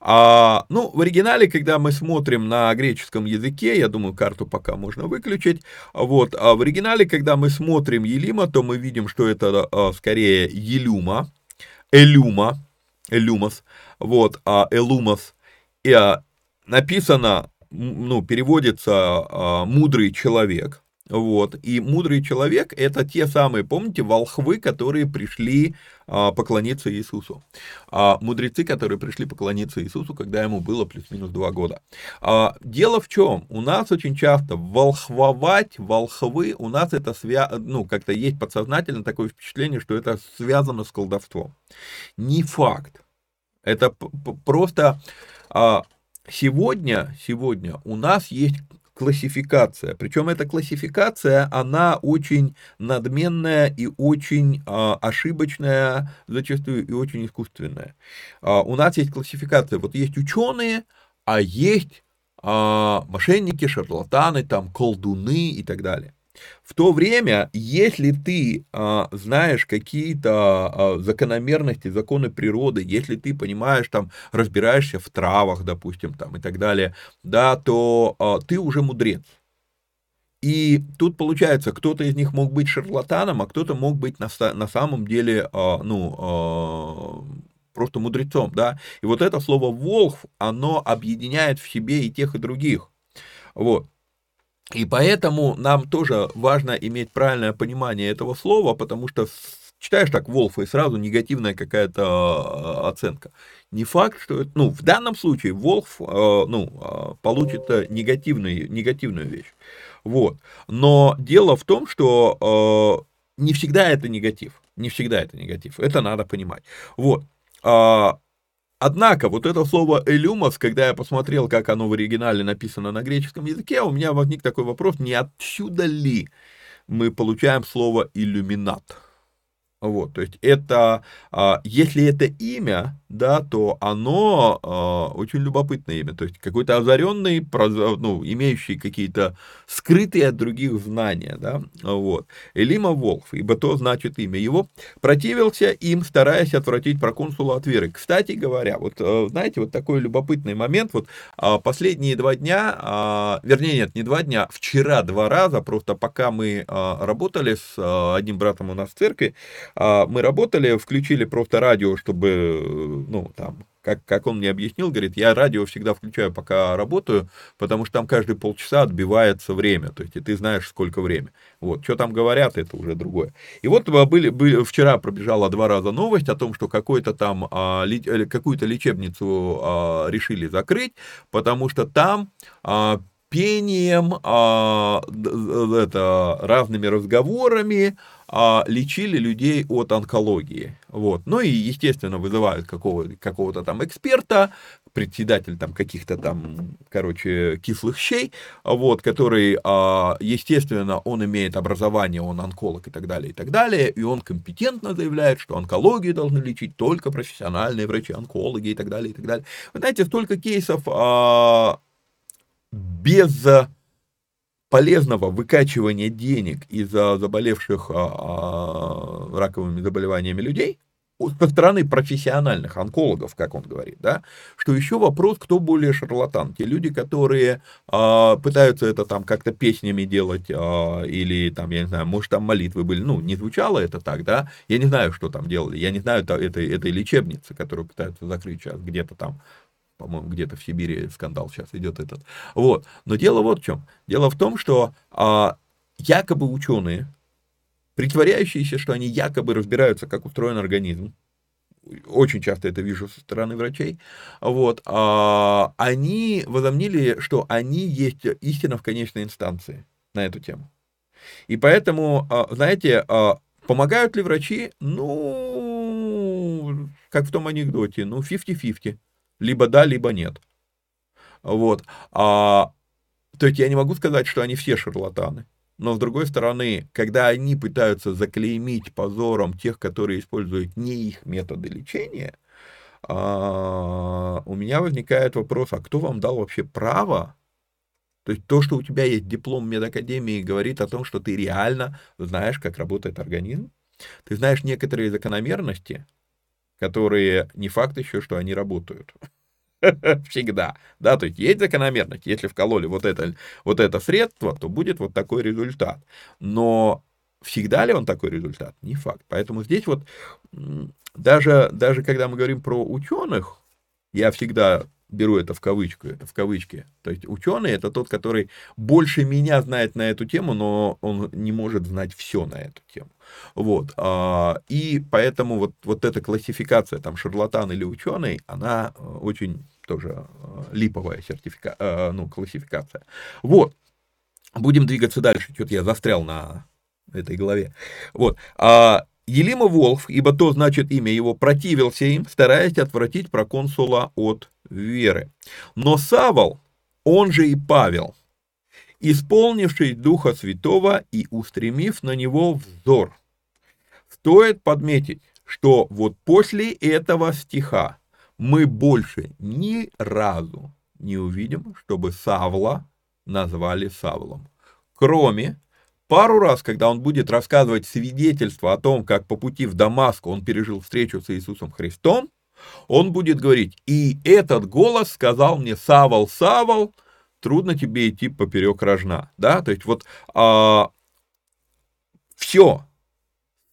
А, ну, в оригинале, когда мы смотрим на греческом языке, я думаю, карту пока можно выключить, вот, а в оригинале, когда мы смотрим Елима, то мы видим, что это а, скорее Елюма, Элюма, Элюмас, вот, а Элумас, и, а, написано, ну, переводится а, «мудрый человек», вот. И мудрый человек – это те самые, помните, волхвы, которые пришли а, поклониться Иисусу. А, мудрецы, которые пришли поклониться Иисусу, когда ему было плюс-минус два года. А, дело в чем? У нас очень часто волхвовать, волхвы, у нас это свя... ну, как-то есть подсознательно такое впечатление, что это связано с колдовством. Не факт. Это просто... А, сегодня, сегодня у нас есть классификация. Причем эта классификация, она очень надменная и очень а, ошибочная, зачастую и очень искусственная. А, у нас есть классификация, вот есть ученые, а есть а, мошенники, шарлатаны, там, колдуны и так далее. В то время, если ты а, знаешь какие-то а, закономерности, законы природы, если ты понимаешь, там, разбираешься в травах, допустим, там, и так далее, да, то а, ты уже мудрец. И тут получается, кто-то из них мог быть шарлатаном, а кто-то мог быть на, на самом деле, а, ну, а, просто мудрецом, да. И вот это слово «волхв», оно объединяет в себе и тех, и других. Вот. И поэтому нам тоже важно иметь правильное понимание этого слова, потому что читаешь так Волфа и сразу негативная какая-то а, оценка. Не факт, что это, ну, в данном случае Волф, а, ну, а, получит негативную, негативную вещь. Вот. Но дело в том, что не всегда это негатив. Не всегда это негатив. Это надо понимать. Вот. Однако, вот это слово «элюмос», когда я посмотрел, как оно в оригинале написано на греческом языке, у меня возник такой вопрос, не отсюда ли мы получаем слово «иллюминат»? Вот, то есть это, а, если это имя, да, то оно а, очень любопытное имя, то есть какой-то озаренный, ну, имеющий какие-то скрытые от других знания, да, вот. Элима Волф, ибо то значит имя его, противился им, стараясь отвратить проконсула от веры. Кстати говоря, вот, э, знаете, вот такой любопытный момент, вот а, последние два дня, вернее, нет, не два дня, вчера два раза, просто пока мы работали с одним братом у нас в церкви, а, мы работали, включили просто радио, чтобы ну, там, как, как он мне объяснил, говорит, я радио всегда включаю, пока работаю, потому что там каждые полчаса отбивается время, то есть и ты знаешь, сколько время. Вот, что там говорят, это уже другое. И вот были, были, вчера пробежала два раза новость о том, что какой-то там, а, э, какую-то лечебницу а, решили закрыть, потому что там а, пением, а, это, разными разговорами а, лечили людей от онкологии. Вот. Ну и, естественно, вызывают какого, какого-то там эксперта, председатель там каких-то там, короче, кислых щей, вот, который, а, естественно, он имеет образование, он онколог и так далее, и так далее, и он компетентно заявляет, что онкологию должны лечить только профессиональные врачи-онкологи и так далее, и так далее. Вы знаете, столько кейсов а, без полезного выкачивания денег из-за заболевших а, а, раковыми заболеваниями людей со стороны профессиональных онкологов, как он говорит, да, что еще вопрос, кто более шарлатан. Те люди, которые а, пытаются это там как-то песнями делать, а, или там, я не знаю, может там молитвы были, ну, не звучало это так, да, я не знаю, что там делали, я не знаю этой, этой лечебницы, которую пытаются закрыть сейчас где-то там по-моему, где-то в Сибири скандал сейчас идет этот. Вот. Но дело вот в чем. Дело в том, что а, якобы ученые, притворяющиеся, что они якобы разбираются, как устроен организм, очень часто это вижу со стороны врачей, вот, а, они возомнили, что они есть истина в конечной инстанции на эту тему. И поэтому, а, знаете, а, помогают ли врачи? Ну, как в том анекдоте, ну, 50-50 либо да, либо нет. Вот. А, то есть я не могу сказать, что они все шарлатаны. Но с другой стороны, когда они пытаются заклеймить позором тех, которые используют не их методы лечения, а, у меня возникает вопрос, а кто вам дал вообще право? То есть то, что у тебя есть диплом медакадемии, говорит о том, что ты реально знаешь, как работает организм, ты знаешь некоторые закономерности, которые не факт еще, что они работают. Всегда. Да, то есть есть закономерность. Если вкололи вот это, вот это средство, то будет вот такой результат. Но всегда ли он такой результат? Не факт. Поэтому здесь вот даже, даже когда мы говорим про ученых, я всегда беру это в кавычку, это в кавычки. То есть ученый это тот, который больше меня знает на эту тему, но он не может знать все на эту тему. Вот. А, и поэтому вот, вот эта классификация, там, шарлатан или ученый, она э, очень тоже э, липовая сертифика... Э, ну, классификация. Вот. Будем двигаться дальше. Что-то я застрял на этой голове. Вот. А, Елима Волф, ибо то значит имя его, противился им, стараясь отвратить проконсула от веры. Но Савол, он же и Павел, исполнивший Духа Святого и устремив на него взор. Стоит подметить, что вот после этого стиха мы больше ни разу не увидим, чтобы Савла назвали Савлом. Кроме пару раз, когда он будет рассказывать свидетельство о том, как по пути в Дамаск он пережил встречу с Иисусом Христом, он будет говорить, и этот голос сказал мне, Савол, Савол, трудно тебе идти поперек рожна, да, то есть вот а, все,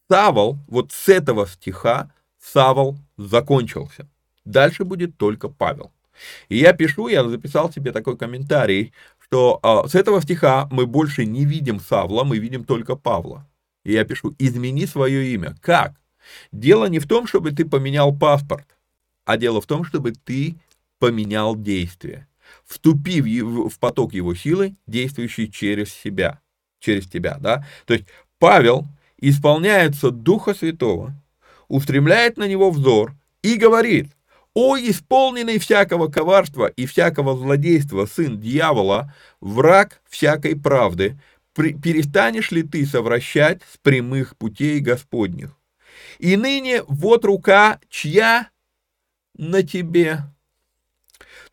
Савол, вот с этого стиха Савол закончился, дальше будет только Павел. И я пишу, я записал себе такой комментарий, что а, с этого стиха мы больше не видим Савла, мы видим только Павла. И я пишу, измени свое имя. Как? Дело не в том, чтобы ты поменял паспорт, а дело в том, чтобы ты поменял действие, вступив в поток его силы, действующий через себя, через тебя, да. То есть Павел исполняется Духа Святого, устремляет на него взор и говорит, «О, исполненный всякого коварства и всякого злодейства сын дьявола, враг всякой правды, перестанешь ли ты совращать с прямых путей Господних? И ныне вот рука, чья на тебе.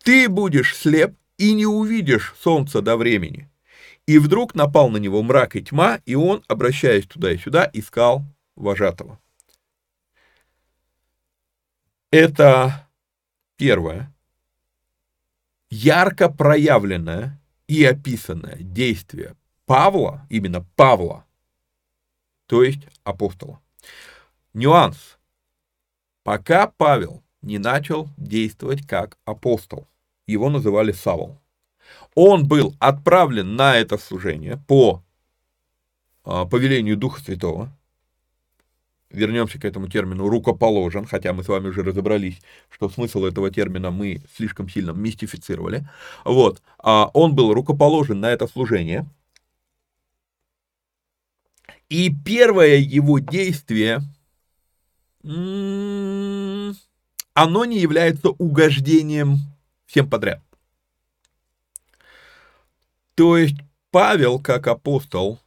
Ты будешь слеп и не увидишь солнца до времени. И вдруг напал на него мрак и тьма, и он, обращаясь туда и сюда, искал вожатого. Это первое. Ярко проявленное и описанное действие Павла, именно Павла, то есть апостола. Нюанс. Пока Павел не начал действовать как апостол. Его называли Савол. Он был отправлен на это служение по а, повелению Духа Святого. Вернемся к этому термину рукоположен, хотя мы с вами уже разобрались, что смысл этого термина мы слишком сильно мистифицировали. Вот, а он был рукоположен на это служение. И первое его действие, оно не является угождением всем подряд. То есть Павел, как апостол,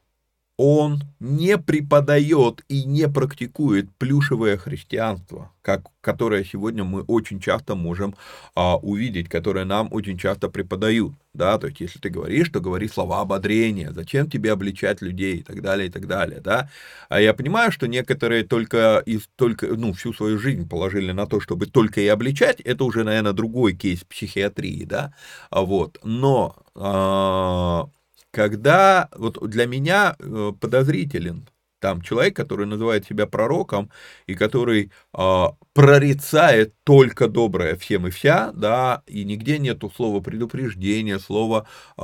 он не преподает и не практикует плюшевое христианство, как, которое сегодня мы очень часто можем а, увидеть, которое нам очень часто преподают. Да? То есть, если ты говоришь, то говори слова ободрения, зачем тебе обличать людей и так далее, и так далее. Да? А я понимаю, что некоторые только, из, только ну, всю свою жизнь положили на то, чтобы только и обличать, это уже, наверное, другой кейс психиатрии, да, вот, но... А, когда вот для меня э, подозрителен там человек, который называет себя пророком и который э, прорицает только доброе всем и вся, да, и нигде нету слова предупреждения, слова, э,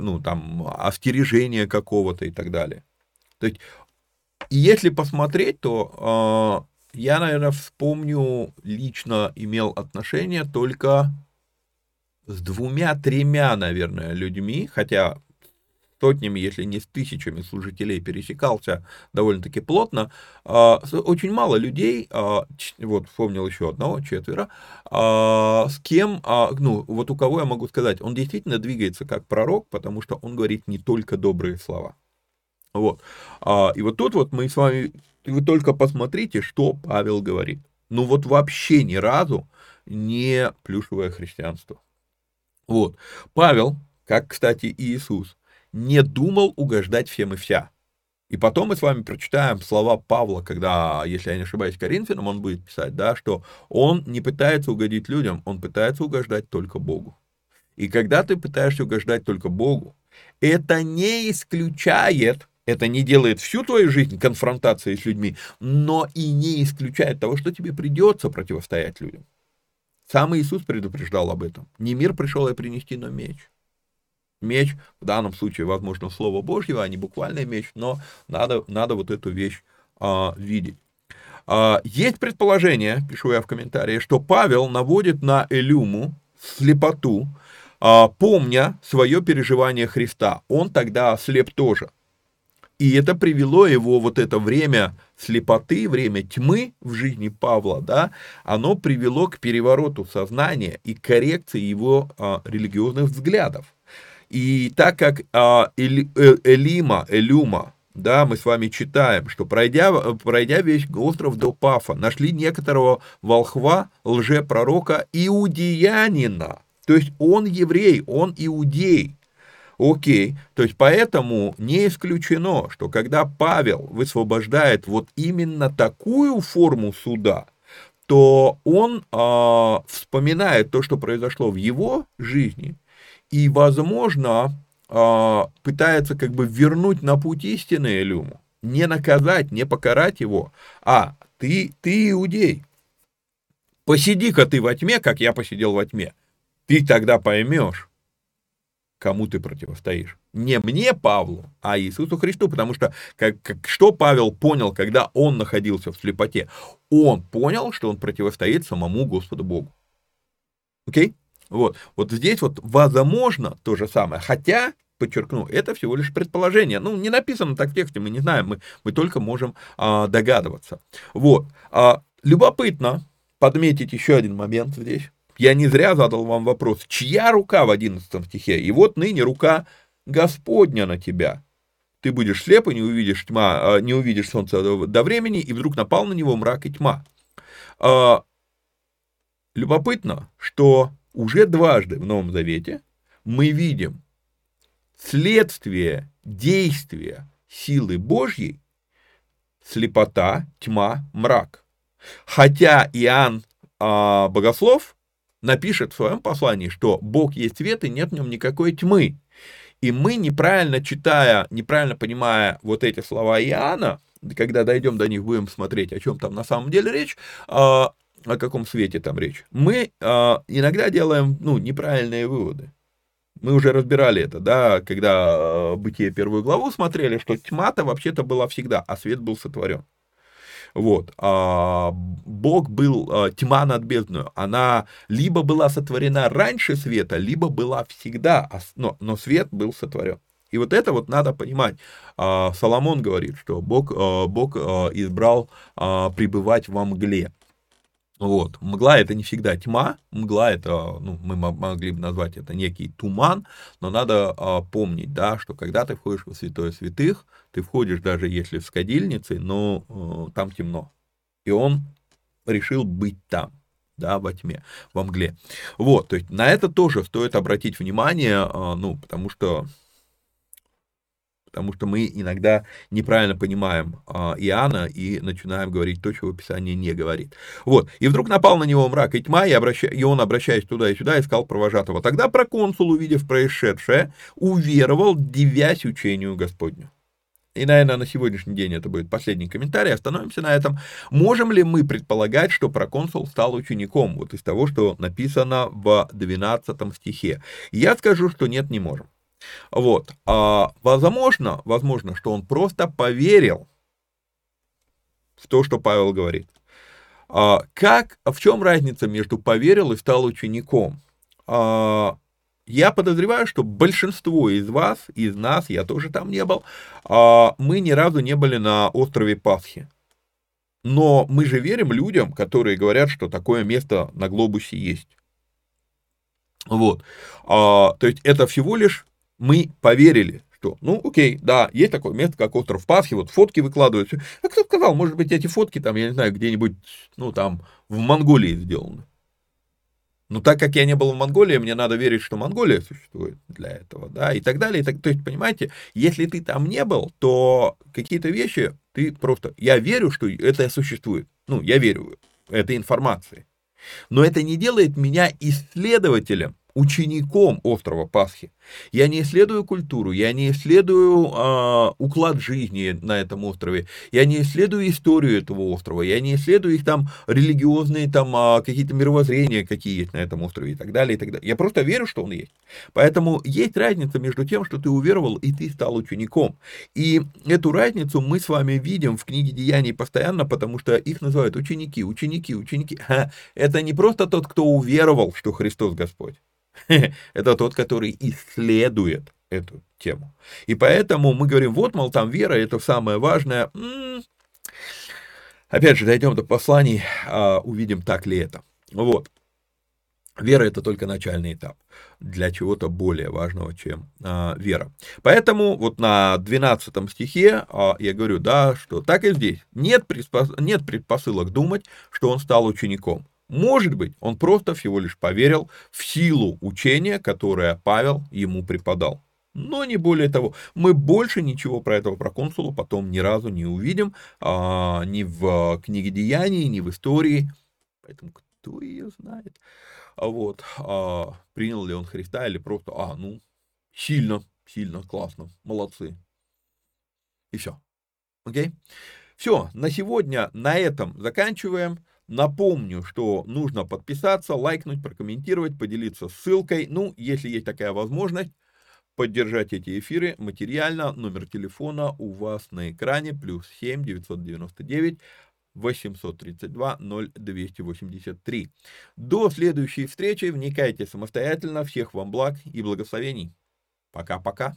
ну, там, остережения какого-то и так далее. То есть, если посмотреть, то э, я, наверное, вспомню, лично имел отношение только с двумя-тремя, наверное, людьми, хотя сотнями, если не с тысячами служителей пересекался довольно-таки плотно. А, очень мало людей, а, вот вспомнил еще одного, четверо, а, с кем, ну, вот у кого я могу сказать, он действительно двигается как пророк, потому что он говорит не только добрые слова. Вот. И вот тут вот мы с вами, вы только посмотрите, что Павел говорит. Ну вот вообще ни разу не плюшевое христианство. Вот. Павел, как, кстати, и Иисус, не думал угождать всем и вся. И потом мы с вами прочитаем слова Павла, когда, если я не ошибаюсь, Коринфянам он будет писать, да, что он не пытается угодить людям, он пытается угождать только Богу. И когда ты пытаешься угождать только Богу, это не исключает, это не делает всю твою жизнь конфронтацией с людьми, но и не исключает того, что тебе придется противостоять людям. Сам Иисус предупреждал об этом. Не мир пришел я принести, но меч. Меч, в данном случае, возможно, слово Божьего, а не буквальный меч, но надо, надо вот эту вещь а, видеть. А, есть предположение, пишу я в комментарии, что Павел наводит на Элюму слепоту, а, помня свое переживание Христа. Он тогда слеп тоже. И это привело его, вот это время слепоты, время тьмы в жизни Павла, да, оно привело к перевороту сознания и коррекции его а, религиозных взглядов. И так как а, э, Элима, Элюма, да, мы с вами читаем, что пройдя, пройдя весь остров до Пафа, нашли некоторого волхва, лжепророка, иудеянина. То есть он еврей, он иудей. Окей, то есть поэтому не исключено, что когда Павел высвобождает вот именно такую форму суда, то он э, вспоминает то, что произошло в его жизни, и, возможно, а, пытается как бы вернуть на путь истины Элюму, не наказать, не покарать его, а ты, ты иудей, посиди-ка ты во тьме, как я посидел во тьме, ты тогда поймешь, кому ты противостоишь. Не мне, Павлу, а Иисусу Христу, потому что как, как, что Павел понял, когда он находился в слепоте? Он понял, что он противостоит самому Господу Богу. Окей? Okay? Вот, вот здесь вот возможно то же самое, хотя, подчеркну, это всего лишь предположение. Ну, не написано так в тексте, мы не знаем, мы, мы только можем а, догадываться. Вот, а, любопытно подметить еще один момент здесь. Я не зря задал вам вопрос, чья рука в 11 стихе? И вот ныне рука Господня на тебя. Ты будешь слеп и не увидишь тьма, а, не увидишь солнца до времени, и вдруг напал на него мрак и тьма. А, любопытно, что уже дважды в Новом Завете мы видим следствие действия силы Божьей слепота, тьма, мрак. Хотя Иоанн а, Богослов напишет в своем послании, что Бог есть свет и нет в нем никакой тьмы. И мы, неправильно читая, неправильно понимая вот эти слова Иоанна, когда дойдем до них, будем смотреть, о чем там на самом деле речь, а, о каком свете там речь, мы э, иногда делаем ну, неправильные выводы. Мы уже разбирали это, да, когда э, Бытие первую главу смотрели, что тьма-то вообще-то была всегда, а свет был сотворен. Вот. А, Бог был, а, тьма над бездную, она либо была сотворена раньше света, либо была всегда, но, но свет был сотворен. И вот это вот надо понимать. А, Соломон говорит, что Бог, Бог избрал а, пребывать во мгле. Вот. Мгла это не всегда тьма, мгла это, ну, мы могли бы назвать это некий туман, но надо а, помнить, да, что когда ты входишь в святое святых, ты входишь даже если в скодильнице, но а, там темно. И он решил быть там да, во тьме, во мгле. Вот, то есть на это тоже стоит обратить внимание, а, ну, потому что потому что мы иногда неправильно понимаем а, Иоанна и начинаем говорить то, чего Писание не говорит. Вот, и вдруг напал на него мрак и тьма, и, обращ... и он, обращаясь туда и сюда, искал провожатого. Тогда проконсул, увидев происшедшее, уверовал, дивясь учению Господню. И, наверное, на сегодняшний день это будет последний комментарий, остановимся на этом. Можем ли мы предполагать, что проконсул стал учеником, вот из того, что написано в 12 стихе? Я скажу, что нет, не можем. Вот. А возможно, возможно, что он просто поверил в то, что Павел говорит. А как, в чем разница между поверил и стал учеником? А, я подозреваю, что большинство из вас, из нас, я тоже там не был, а, мы ни разу не были на острове Пасхи. Но мы же верим людям, которые говорят, что такое место на глобусе есть. Вот. А, то есть это всего лишь мы поверили, что, ну, окей, да, есть такое место, как остров Пасхи, вот фотки выкладывают. А кто сказал, может быть, эти фотки там, я не знаю, где-нибудь, ну, там, в Монголии сделаны. Но так как я не был в Монголии, мне надо верить, что Монголия существует для этого, да, и так далее. И так, то есть, понимаете, если ты там не был, то какие-то вещи ты просто... Я верю, что это существует. Ну, я верю этой информации. Но это не делает меня исследователем учеником острова Пасхи. Я не исследую культуру, я не исследую э, уклад жизни на этом острове, я не исследую историю этого острова, я не исследую их там религиозные там э, какие-то мировоззрения, какие есть на этом острове и так далее, и так далее. Я просто верю, что он есть. Поэтому есть разница между тем, что ты уверовал и ты стал учеником. И эту разницу мы с вами видим в книге Деяний постоянно, потому что их называют ученики, ученики, ученики. Это не просто тот, кто уверовал, что Христос Господь. это тот, который исследует эту тему. И поэтому мы говорим, вот, мол, там вера, это самое важное. Опять же, дойдем до посланий, а, увидим, так ли это. Вот. Вера это только начальный этап для чего-то более важного, чем а, вера. Поэтому вот на 12 стихе а, я говорю, да, что так и здесь. Нет, предпос... нет предпосылок думать, что он стал учеником. Может быть, он просто всего лишь поверил в силу учения, которое Павел ему преподал. Но не более того, мы больше ничего про этого проконсула потом ни разу не увидим, а, ни в книге Деяний, ни в истории. Поэтому кто ее знает? А вот, а, принял ли он Христа или просто, а, ну, сильно, сильно, классно, молодцы. И все. Окей? Все, на сегодня на этом заканчиваем. Напомню, что нужно подписаться, лайкнуть, прокомментировать, поделиться ссылкой. Ну, если есть такая возможность, поддержать эти эфиры материально. Номер телефона у вас на экране. Плюс 7 999 832 0283. До следующей встречи. Вникайте самостоятельно. Всех вам благ и благословений. Пока-пока.